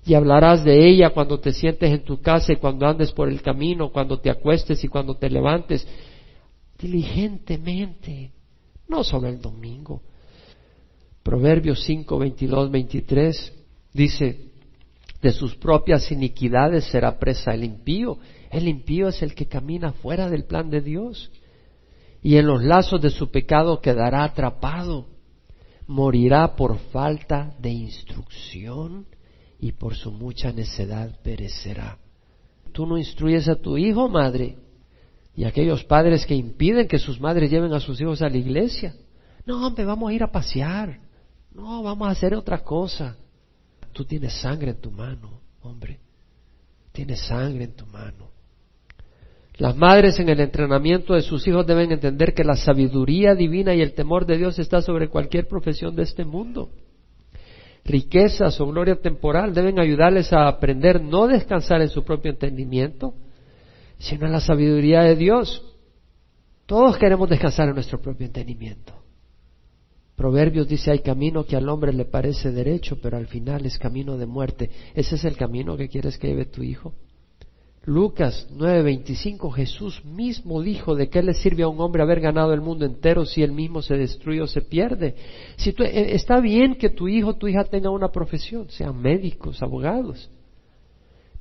y hablarás de ella cuando te sientes en tu casa y cuando andes por el camino, cuando te acuestes y cuando te levantes. Diligentemente, no solo el domingo. Proverbios 5, 22, 23 dice, de sus propias iniquidades será presa el impío. El impío es el que camina fuera del plan de Dios. Y en los lazos de su pecado quedará atrapado. Morirá por falta de instrucción y por su mucha necedad perecerá. Tú no instruyes a tu hijo, madre, y aquellos padres que impiden que sus madres lleven a sus hijos a la iglesia. No, hombre, vamos a ir a pasear. No, vamos a hacer otra cosa. Tú tienes sangre en tu mano, hombre. Tienes sangre en tu mano. Las madres en el entrenamiento de sus hijos deben entender que la sabiduría divina y el temor de Dios está sobre cualquier profesión de este mundo riquezas o gloria temporal deben ayudarles a aprender no descansar en su propio entendimiento, sino en la sabiduría de Dios. Todos queremos descansar en nuestro propio entendimiento. Proverbios dice, hay camino que al hombre le parece derecho, pero al final es camino de muerte. ¿Ese es el camino que quieres que lleve tu hijo? Lucas 9:25, Jesús mismo dijo de qué le sirve a un hombre haber ganado el mundo entero si él mismo se destruye o se pierde. Si eh, está bien que tu hijo o tu hija tenga una profesión, sean médicos, abogados,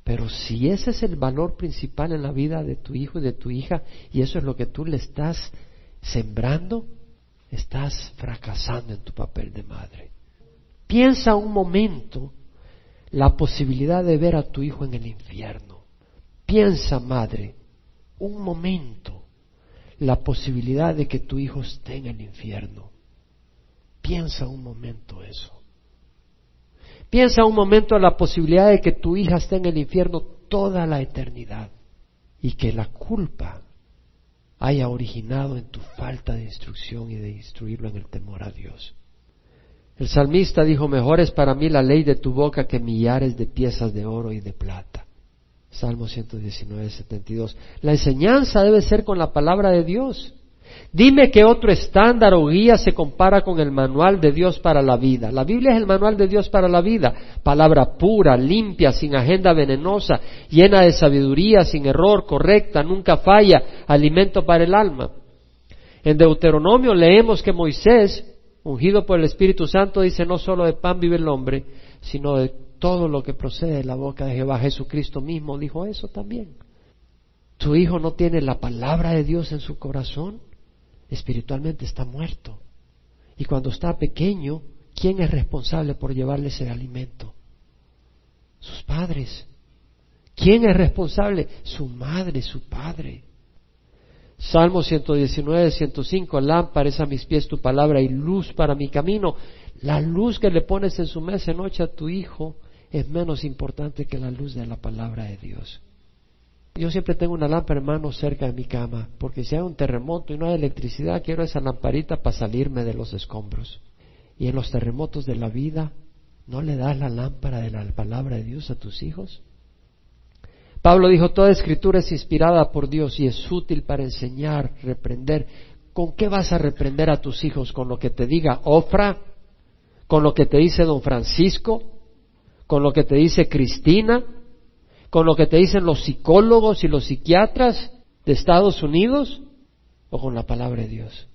pero si ese es el valor principal en la vida de tu hijo y de tu hija y eso es lo que tú le estás sembrando, estás fracasando en tu papel de madre. Piensa un momento la posibilidad de ver a tu hijo en el infierno Piensa, madre, un momento la posibilidad de que tu hijo esté en el infierno. Piensa un momento eso. Piensa un momento la posibilidad de que tu hija esté en el infierno toda la eternidad y que la culpa haya originado en tu falta de instrucción y de instruirlo en el temor a Dios. El salmista dijo, mejor es para mí la ley de tu boca que millares de piezas de oro y de plata. Salmo 119, 72. La enseñanza debe ser con la palabra de Dios. Dime qué otro estándar o guía se compara con el manual de Dios para la vida. La Biblia es el manual de Dios para la vida. Palabra pura, limpia, sin agenda venenosa, llena de sabiduría, sin error, correcta, nunca falla, alimento para el alma. En Deuteronomio leemos que Moisés, ungido por el Espíritu Santo, dice no solo de pan vive el hombre, sino de todo lo que procede de la boca de Jehová. Jesucristo mismo dijo eso también. Tu hijo no tiene la palabra de Dios en su corazón, espiritualmente está muerto. Y cuando está pequeño, ¿quién es responsable por llevarle ese alimento? Sus padres. ¿Quién es responsable? Su madre, su padre. Salmo 119, 105, lámpara es a mis pies tu palabra y luz para mi camino. La luz que le pones en su mesa noche a tu hijo es menos importante que la luz de la palabra de Dios. Yo siempre tengo una lámpara, hermano, cerca de mi cama, porque si hay un terremoto y no hay electricidad, quiero esa lamparita para salirme de los escombros. Y en los terremotos de la vida, ¿no le das la lámpara de la palabra de Dios a tus hijos? Pablo dijo, toda escritura es inspirada por Dios y es útil para enseñar, reprender. ¿Con qué vas a reprender a tus hijos? ¿Con lo que te diga Ofra? ¿Con lo que te dice don Francisco? Con lo que te dice Cristina, con lo que te dicen los psicólogos y los psiquiatras de Estados Unidos o con la palabra de Dios.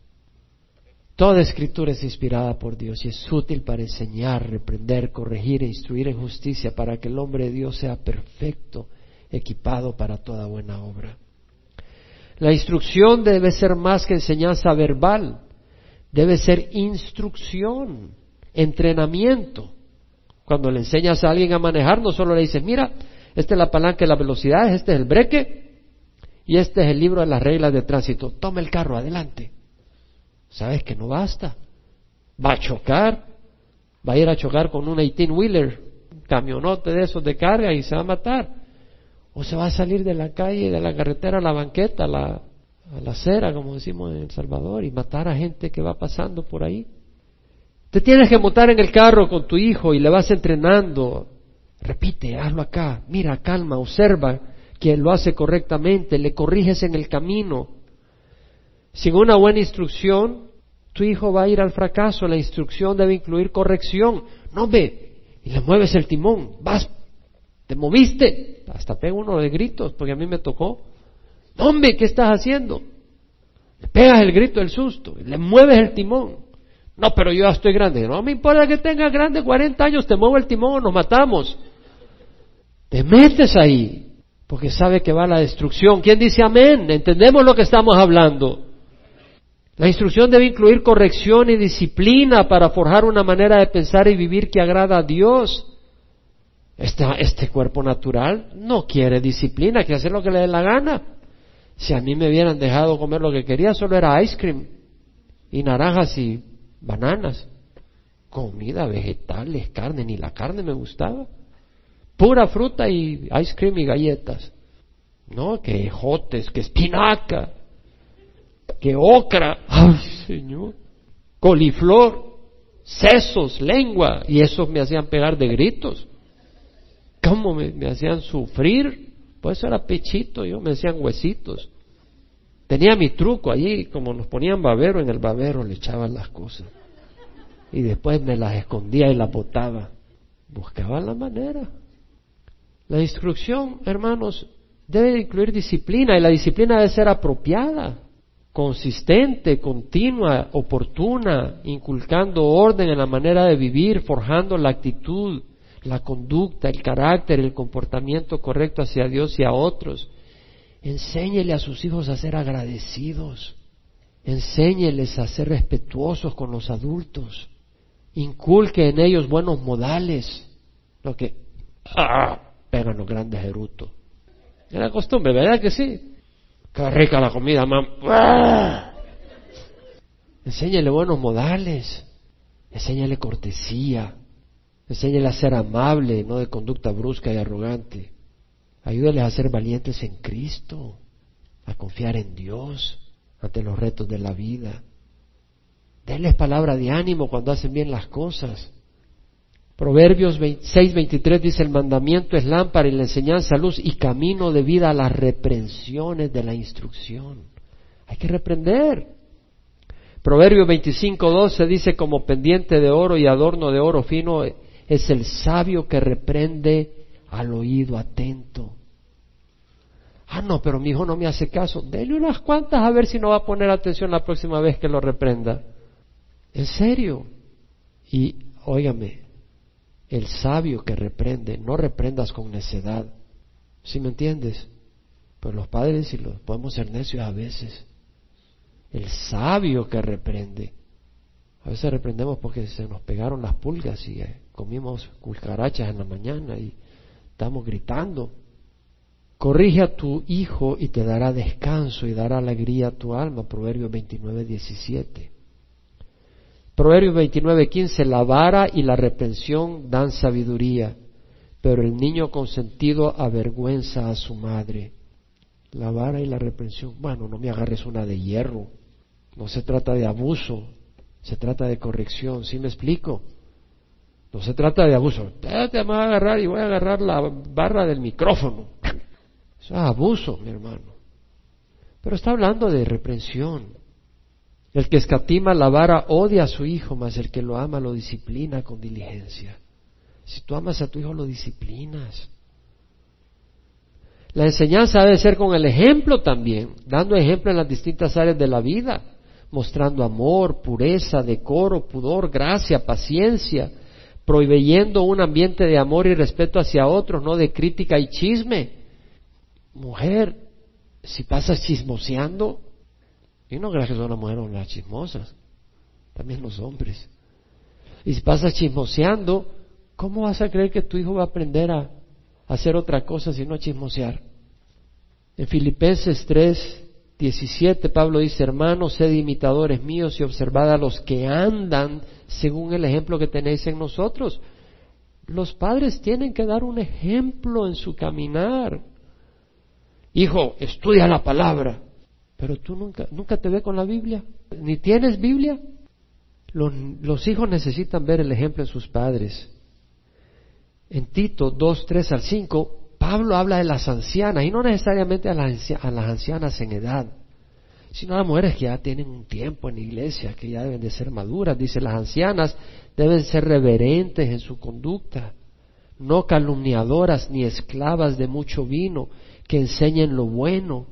Toda escritura es inspirada por Dios y es útil para enseñar, reprender, corregir e instruir en justicia para que el hombre de Dios sea perfecto, equipado para toda buena obra. La instrucción debe ser más que enseñanza verbal, debe ser instrucción, entrenamiento. Cuando le enseñas a alguien a manejar, no solo le dices, mira, esta es la palanca de la velocidad, este es el breque y este es el libro de las reglas de tránsito. Toma el carro, adelante. Sabes que no basta. Va a chocar, va a ir a chocar con un 18-wheeler, camionote de esos de carga y se va a matar. O se va a salir de la calle, de la carretera a la banqueta, a la, a la acera, como decimos en El Salvador, y matar a gente que va pasando por ahí. Te tienes que montar en el carro con tu hijo y le vas entrenando. Repite, hazlo acá. Mira, calma, observa que lo hace correctamente, le corriges en el camino. Sin una buena instrucción, tu hijo va a ir al fracaso. La instrucción debe incluir corrección. No ve, y le mueves el timón, vas, te moviste. Hasta pega uno de gritos, porque a mí me tocó. Hombre, ¿qué estás haciendo? Le pegas el grito del susto, le mueves el timón. No, pero yo ya estoy grande. No me importa que tengas grande 40 años, te muevo el timón nos matamos. Te metes ahí, porque sabe que va a la destrucción. ¿Quién dice amén? Entendemos lo que estamos hablando. La instrucción debe incluir corrección y disciplina para forjar una manera de pensar y vivir que agrada a Dios. Este cuerpo natural no quiere disciplina, quiere hacer lo que le dé la gana. Si a mí me hubieran dejado comer lo que quería, solo era ice cream y naranjas y bananas. Comida, vegetales, carne, ni la carne me gustaba. Pura fruta y ice cream y galletas. No, que jotes, que espinaca, que ocra. Ay, Señor. Coliflor, sesos, lengua. Y esos me hacían pegar de gritos. ¿Cómo me, me hacían sufrir? Pues eso era pechito, yo me hacían huesitos. Tenía mi truco allí, como nos ponían babero, en el babero le echaban las cosas. Y después me las escondía y las botaba. Buscaba la manera. La instrucción, hermanos, debe incluir disciplina y la disciplina debe ser apropiada, consistente, continua, oportuna, inculcando orden en la manera de vivir, forjando la actitud, la conducta, el carácter, el comportamiento correcto hacia Dios y a otros. Enséñele a sus hijos a ser agradecidos. Enséñeles a ser respetuosos con los adultos. Inculque en ellos buenos modales. Lo que ¡ah! pegan los grandes erutos. Es la costumbre, ¿verdad que sí? Qué rica la comida, mamá. ¡Ah! Enséñele buenos modales. Enséñale cortesía. Enséñale a ser amable, no de conducta brusca y arrogante. Ayúdales a ser valientes en Cristo, a confiar en Dios ante los retos de la vida. Denles palabra de ánimo cuando hacen bien las cosas. Proverbios 6:23 dice, el mandamiento es lámpara y la enseñanza luz y camino de vida a las reprensiones de la instrucción. Hay que reprender. Proverbios 25:12 dice, como pendiente de oro y adorno de oro fino es el sabio que reprende al oído atento. Ah, no, pero mi hijo no me hace caso. Dele unas cuantas a ver si no va a poner atención la próxima vez que lo reprenda. En serio. Y óigame, el sabio que reprende, no reprendas con necedad. ¿Sí me entiendes? Pues los padres y los podemos ser necios a veces. El sabio que reprende. A veces reprendemos porque se nos pegaron las pulgas y eh, comimos cucarachas en la mañana y estamos gritando. Corrige a tu hijo y te dará descanso y dará alegría a tu alma. Proverbios 29, 17. Proverbios 29, 15. La vara y la reprensión dan sabiduría, pero el niño consentido avergüenza a su madre. La vara y la reprensión. Bueno, no me agarres una de hierro. No se trata de abuso, se trata de corrección. ¿Sí me explico? No se trata de abuso. Te voy a agarrar y voy a agarrar la barra del micrófono. Eso es abuso, mi hermano. Pero está hablando de reprensión. El que escatima la vara odia a su hijo, mas el que lo ama lo disciplina con diligencia. Si tú amas a tu hijo, lo disciplinas. La enseñanza debe ser con el ejemplo también, dando ejemplo en las distintas áreas de la vida, mostrando amor, pureza, decoro, pudor, gracia, paciencia, proveyendo un ambiente de amor y respeto hacia otros, no de crítica y chisme. Mujer, si pasas chismoseando, y no creas que son las mujeres las chismosas, también los hombres. Y si pasas chismoseando, ¿cómo vas a creer que tu hijo va a aprender a, hacer otra cosa sino chismosear? En Filipenses 3, 17, Pablo dice, hermanos, sed imitadores míos y observad a los que andan según el ejemplo que tenéis en nosotros. Los padres tienen que dar un ejemplo en su caminar. Hijo, estudia la palabra. Pero tú nunca, nunca te ves con la Biblia, ni tienes Biblia. Los, hijos necesitan ver el ejemplo en sus padres. En Tito 2, 3 al 5, Pablo habla de las ancianas, y no necesariamente a las, ancianas en edad, sino a las mujeres que ya tienen un tiempo en iglesia, que ya deben de ser maduras. Dice, las ancianas deben ser reverentes en su conducta, no calumniadoras ni esclavas de mucho vino, que enseñen lo bueno,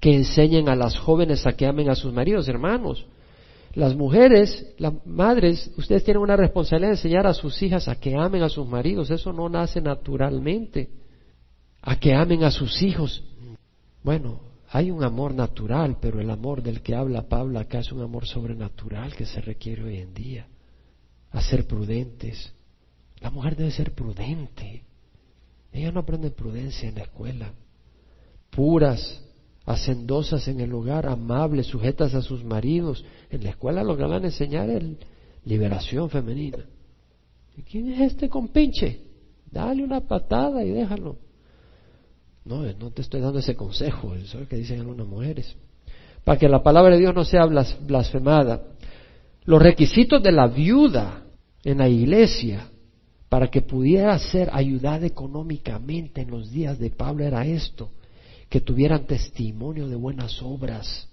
que enseñen a las jóvenes a que amen a sus maridos, hermanos. Las mujeres, las madres, ustedes tienen una responsabilidad de enseñar a sus hijas a que amen a sus maridos. Eso no nace naturalmente. A que amen a sus hijos. Bueno, hay un amor natural, pero el amor del que habla Pablo acá es un amor sobrenatural que se requiere hoy en día. A ser prudentes. La mujer debe ser prudente. Ella no aprende prudencia en la escuela. Puras, hacendosas en el hogar, amables, sujetas a sus maridos. En la escuela lo que van a enseñar es liberación femenina. ¿Y quién es este compinche? Dale una patada y déjalo. No, no te estoy dando ese consejo, eso es lo que dicen algunas mujeres. Para que la palabra de Dios no sea blasfemada. Los requisitos de la viuda en la iglesia para que pudiera ser ayudada económicamente en los días de Pablo era esto que tuvieran testimonio de buenas obras,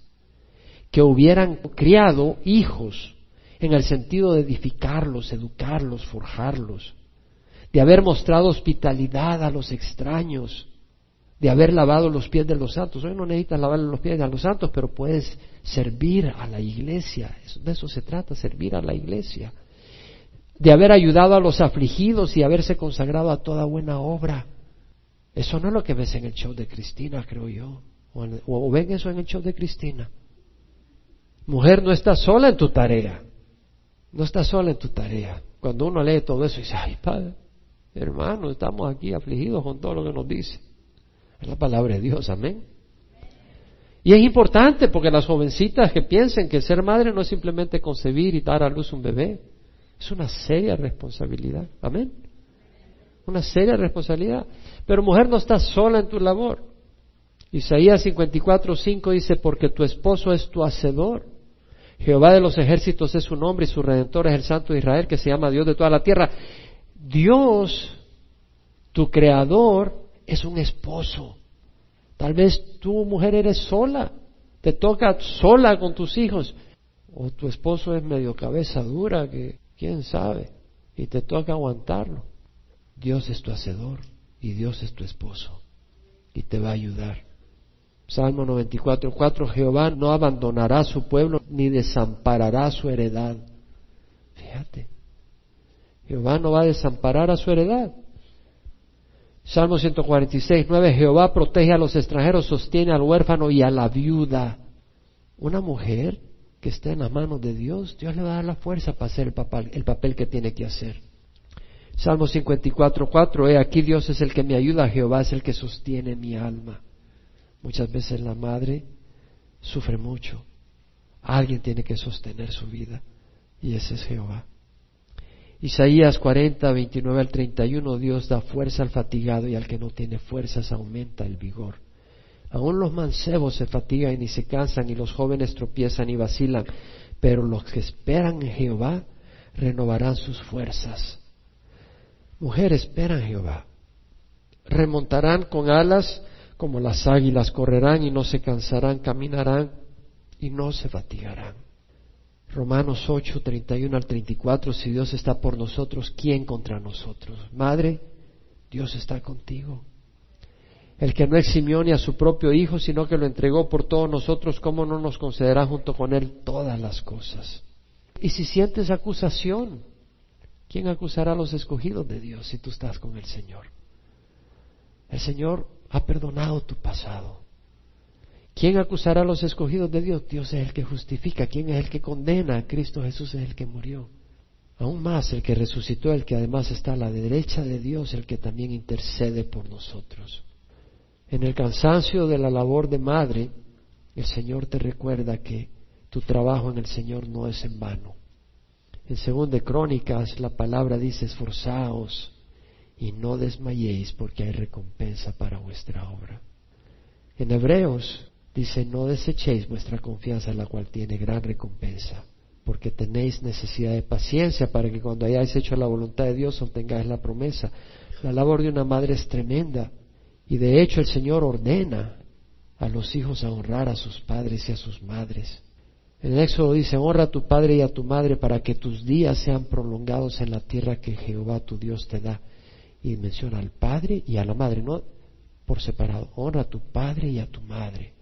que hubieran criado hijos en el sentido de edificarlos, educarlos, forjarlos, de haber mostrado hospitalidad a los extraños, de haber lavado los pies de los santos. Hoy no necesitas lavar los pies a los santos, pero puedes servir a la iglesia. De eso se trata, servir a la iglesia. De haber ayudado a los afligidos y haberse consagrado a toda buena obra. Eso no es lo que ves en el show de Cristina, creo yo. O, ven eso en el show de Cristina. Mujer, no estás sola en tu tarea. No estás sola en tu tarea. Cuando uno lee todo eso y dice, ay, padre, hermano, estamos aquí afligidos con todo lo que nos dice. Es la palabra de Dios, amén. Y es importante porque las jovencitas que piensen que ser madre no es simplemente concebir y dar a luz un bebé, es una seria responsabilidad. Amén. Una seria responsabilidad. Pero mujer, no estás sola en tu labor. Isaías 54:5 dice, porque tu esposo es tu hacedor. Jehová de los ejércitos es su nombre y su redentor es el Santo de Israel, que se llama Dios de toda la tierra. Dios, tu creador, es un esposo. Tal vez tú, mujer, eres sola, te toca sola con tus hijos, o tu esposo es medio cabeza dura, que quién sabe, y te toca aguantarlo. Dios es tu hacedor y Dios es tu esposo y te va a ayudar. Salmo 94, 4, Jehová no abandonará su pueblo ni desamparará su heredad. Fíjate, Jehová no va a desamparar a su heredad. Salmo 146, 9, Jehová protege a los extranjeros, sostiene al huérfano y a la viuda. Una mujer que esté en las manos de Dios, Dios le va a dar la fuerza para hacer el papel, el papel que tiene que hacer. Salmo 54, 4, he aquí Dios es el que me ayuda, Jehová es el que sostiene mi alma. Muchas veces la madre sufre mucho. Alguien tiene que sostener su vida y ese es Jehová. Isaías 40, 29 al 31, Dios da fuerza al fatigado y al que no tiene fuerzas aumenta el vigor. Aún los mancebos se fatigan y se cansan y los jóvenes tropiezan y vacilan, pero los que esperan en Jehová renovarán sus fuerzas. Mujer, espera en Jehová. Remontarán con alas como las águilas, correrán y no se cansarán, caminarán y no se fatigarán. Romanos 8, 31 al 34, si Dios está por nosotros, ¿quién contra nosotros? Madre, Dios está contigo. El que no eximió ni a su propio Hijo, sino que lo entregó por todos nosotros, ¿cómo no nos concederá junto con Él todas las cosas? Y si sientes acusación, ¿Quién acusará a los escogidos de Dios si tú estás con el Señor? El Señor ha perdonado tu pasado. ¿Quién acusará a los escogidos de Dios? Dios es el que justifica. ¿Quién es el que condena? Cristo Jesús es el que murió. Aún más el que resucitó, el que además está a la derecha de Dios, el que también intercede por nosotros. En el cansancio de la labor de madre, el Señor te recuerda que tu trabajo en el Señor no es en vano. En segundo de Crónicas la palabra dice esforzaos y no desmayéis porque hay recompensa para vuestra obra. En Hebreos dice no desechéis vuestra confianza la cual tiene gran recompensa. porque tenéis necesidad de paciencia para que cuando hayáis hecho la voluntad de Dios obtengáis la promesa. La labor de una madre es tremenda y de hecho el Señor ordena a los hijos a honrar a sus padres y a sus madres. En el Éxodo dice, honra a tu padre y a tu madre para que tus días sean prolongados en la tierra que Jehová tu Dios te da. Y menciona al padre y a la madre, no por separado. Honra a tu padre y a tu madre.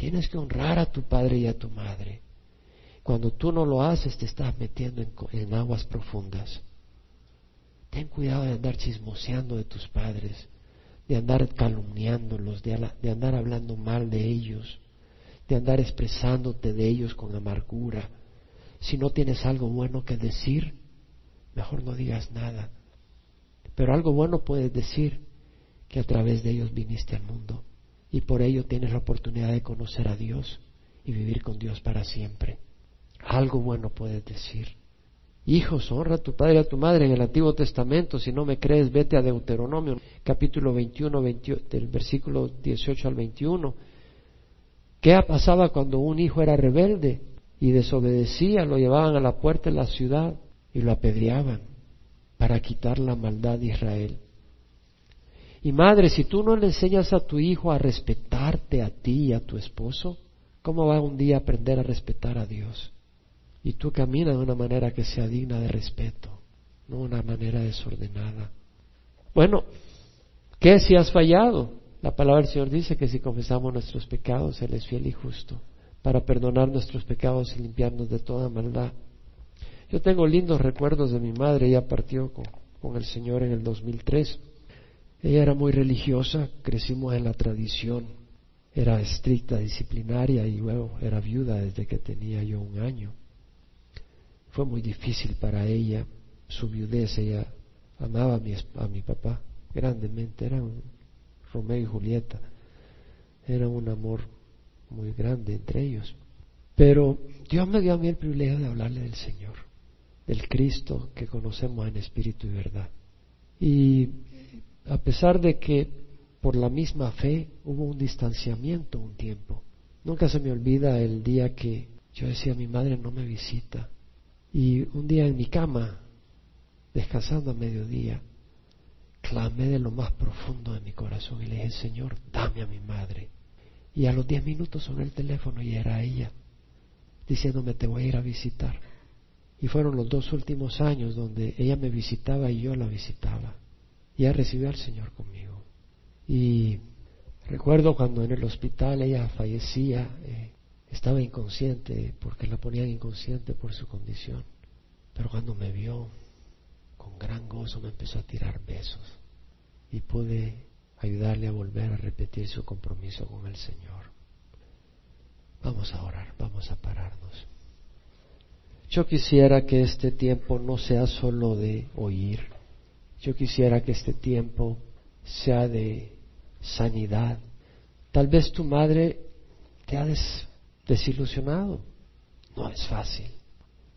Tienes que honrar a tu padre y a tu madre. Cuando tú no lo haces, te estás metiendo en, aguas profundas. Ten cuidado de andar chismoseando de tus padres, de andar calumniándolos, de, de andar hablando mal de ellos, de andar expresándote de ellos con amargura. Si no tienes algo bueno que decir, mejor no digas nada. Pero algo bueno puedes decir, que a través de ellos viniste al mundo y por ello tienes la oportunidad de conocer a Dios y vivir con Dios para siempre. Algo bueno puedes decir. Hijos, honra a tu padre y a tu madre en el Antiguo Testamento. Si no me crees, vete a Deuteronomio, capítulo 21, del versículo 18 al 21. ¿Qué pasaba cuando un hijo era rebelde y desobedecía? Lo llevaban a la puerta de la ciudad y lo apedreaban para quitar la maldad de Israel. Y madre, si tú no le enseñas a tu hijo a respetarte a ti y a tu esposo, ¿cómo va un día a aprender a respetar a Dios? Y tú caminas de una manera que sea digna de respeto, no una manera desordenada. Bueno, ¿qué si has fallado? La palabra del Señor dice que si confesamos nuestros pecados, Él es fiel y justo para perdonar nuestros pecados y limpiarnos de toda maldad. Yo tengo lindos recuerdos de mi madre, ella partió con, con el Señor en el 2003. Ella era muy religiosa, crecimos en la tradición, era estricta, disciplinaria y luego era viuda desde que tenía yo un año. Fue muy difícil para ella su viudez, ella amaba a mi, a mi papá grandemente, era Romeo y Julieta, era un amor muy grande entre ellos. Pero Dios me dio a mí el privilegio de hablarle del Señor, del Cristo que conocemos en espíritu y verdad. Y a pesar de que por la misma fe hubo un distanciamiento un tiempo. Nunca se me olvida el día que yo decía, mi madre no me visita. Y un día en mi cama, descansando a mediodía, clamé de lo más profundo de mi corazón y le dije, Señor, dame a mi madre. Y a los diez minutos sonó el teléfono y era ella, diciéndome, te voy a ir a visitar. Y fueron los dos últimos años donde ella me visitaba y yo la visitaba ya recibió al Señor conmigo. Y recuerdo cuando en el hospital ella fallecía, eh, estaba inconsciente porque la ponían inconsciente por su condición. Pero cuando me vio, con gran gozo me empezó a tirar besos y pude ayudarle a volver a repetir su compromiso con el Señor. Vamos a orar, vamos a pararnos. Yo quisiera que este tiempo no sea solo de oír, yo quisiera que este tiempo sea de sanidad. Tal vez tu madre te ha desilusionado. No es fácil.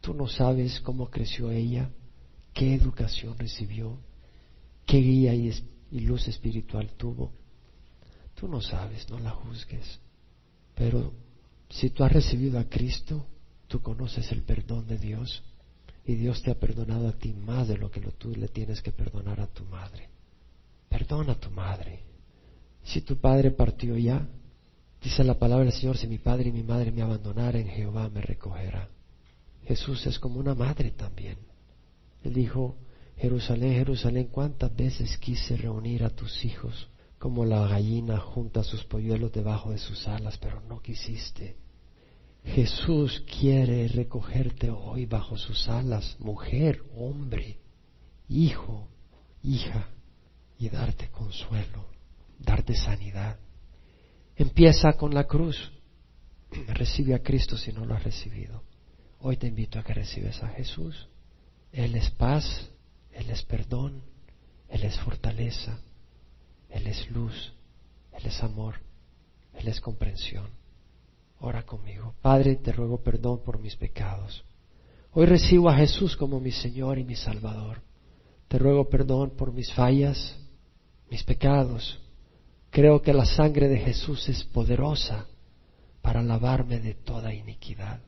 Tú no sabes cómo creció ella, qué educación recibió, qué guía y, y luz espiritual tuvo. Tú no sabes, no la juzgues. Pero si tú has recibido a Cristo, tú conoces el perdón de Dios y Dios te ha perdonado a ti más de lo que tú le tienes que perdonar a tu madre. Perdona a tu madre. Si tu padre partió ya, dice la palabra del Señor, si mi padre y mi madre me abandonaran, Jehová me recogerá. Jesús es como una madre también. Él dijo, Jerusalén, Jerusalén, cuántas veces quise reunir a tus hijos como la gallina junta sus polluelos debajo de sus alas, pero no quisiste. Jesús quiere recogerte hoy bajo sus alas, mujer, hombre, hijo, hija, y darte consuelo, darte sanidad. Empieza con la cruz. Recibe a Cristo si no lo has recibido. Hoy te invito a que recibes a Jesús. Él es paz, Él es perdón, Él es fortaleza, Él es luz, Él es amor, Él es comprensión. Ora conmigo. Padre, te ruego perdón por mis pecados. Hoy recibo a Jesús como mi Señor y mi Salvador. Te ruego perdón por mis fallas, mis pecados. Creo que la sangre de Jesús es poderosa para lavarme de toda iniquidad.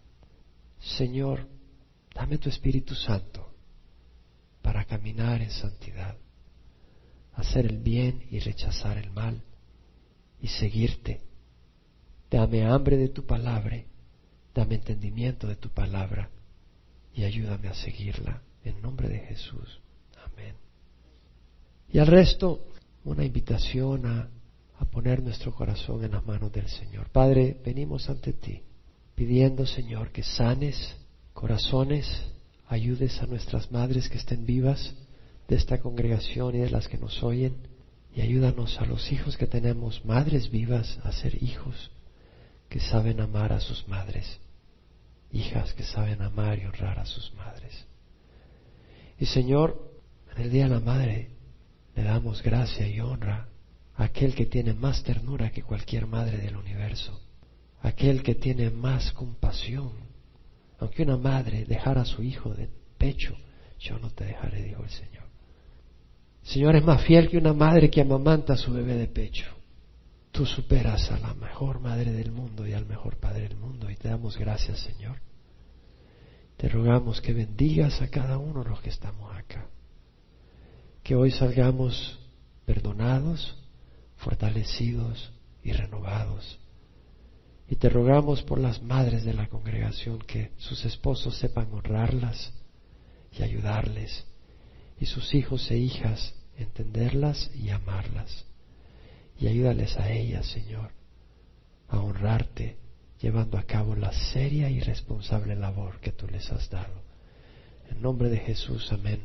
Señor, dame tu Espíritu Santo para caminar en santidad, hacer el bien y rechazar el mal y seguirte. Dame hambre de tu palabra, dame entendimiento de tu palabra y ayúdame a seguirla. En nombre de Jesús. Amén. Y al resto, una invitación a, a poner nuestro corazón en las manos del Señor. Padre, venimos ante ti pidiendo, Señor, que sanes corazones, ayudes a nuestras madres que estén vivas de esta congregación y de las que nos oyen, y ayúdanos a los hijos que tenemos, madres vivas, a ser hijos que saben amar a sus madres, hijas que saben amar y honrar a sus madres. Y Señor, en el Día de la Madre le damos gracia y honra a aquel que tiene más ternura que cualquier madre del universo, aquel que tiene más compasión. Aunque una madre dejara a su hijo de pecho, yo no te dejaré, dijo el Señor. Señor es más fiel que una madre que amamanta a su bebé de pecho. Tú superas a la mejor madre del mundo y al mejor padre del mundo y te damos gracias, Señor. Te rogamos que bendigas a cada uno de los que estamos acá. Que hoy salgamos perdonados, fortalecidos y renovados. Y te rogamos por las madres de la congregación que sus esposos sepan honrarlas y ayudarles y sus hijos e hijas entenderlas y amarlas. Y ayúdales a ellas, Señor, a honrarte, llevando a cabo la seria y responsable labor que tú les has dado. En nombre de Jesús, amén.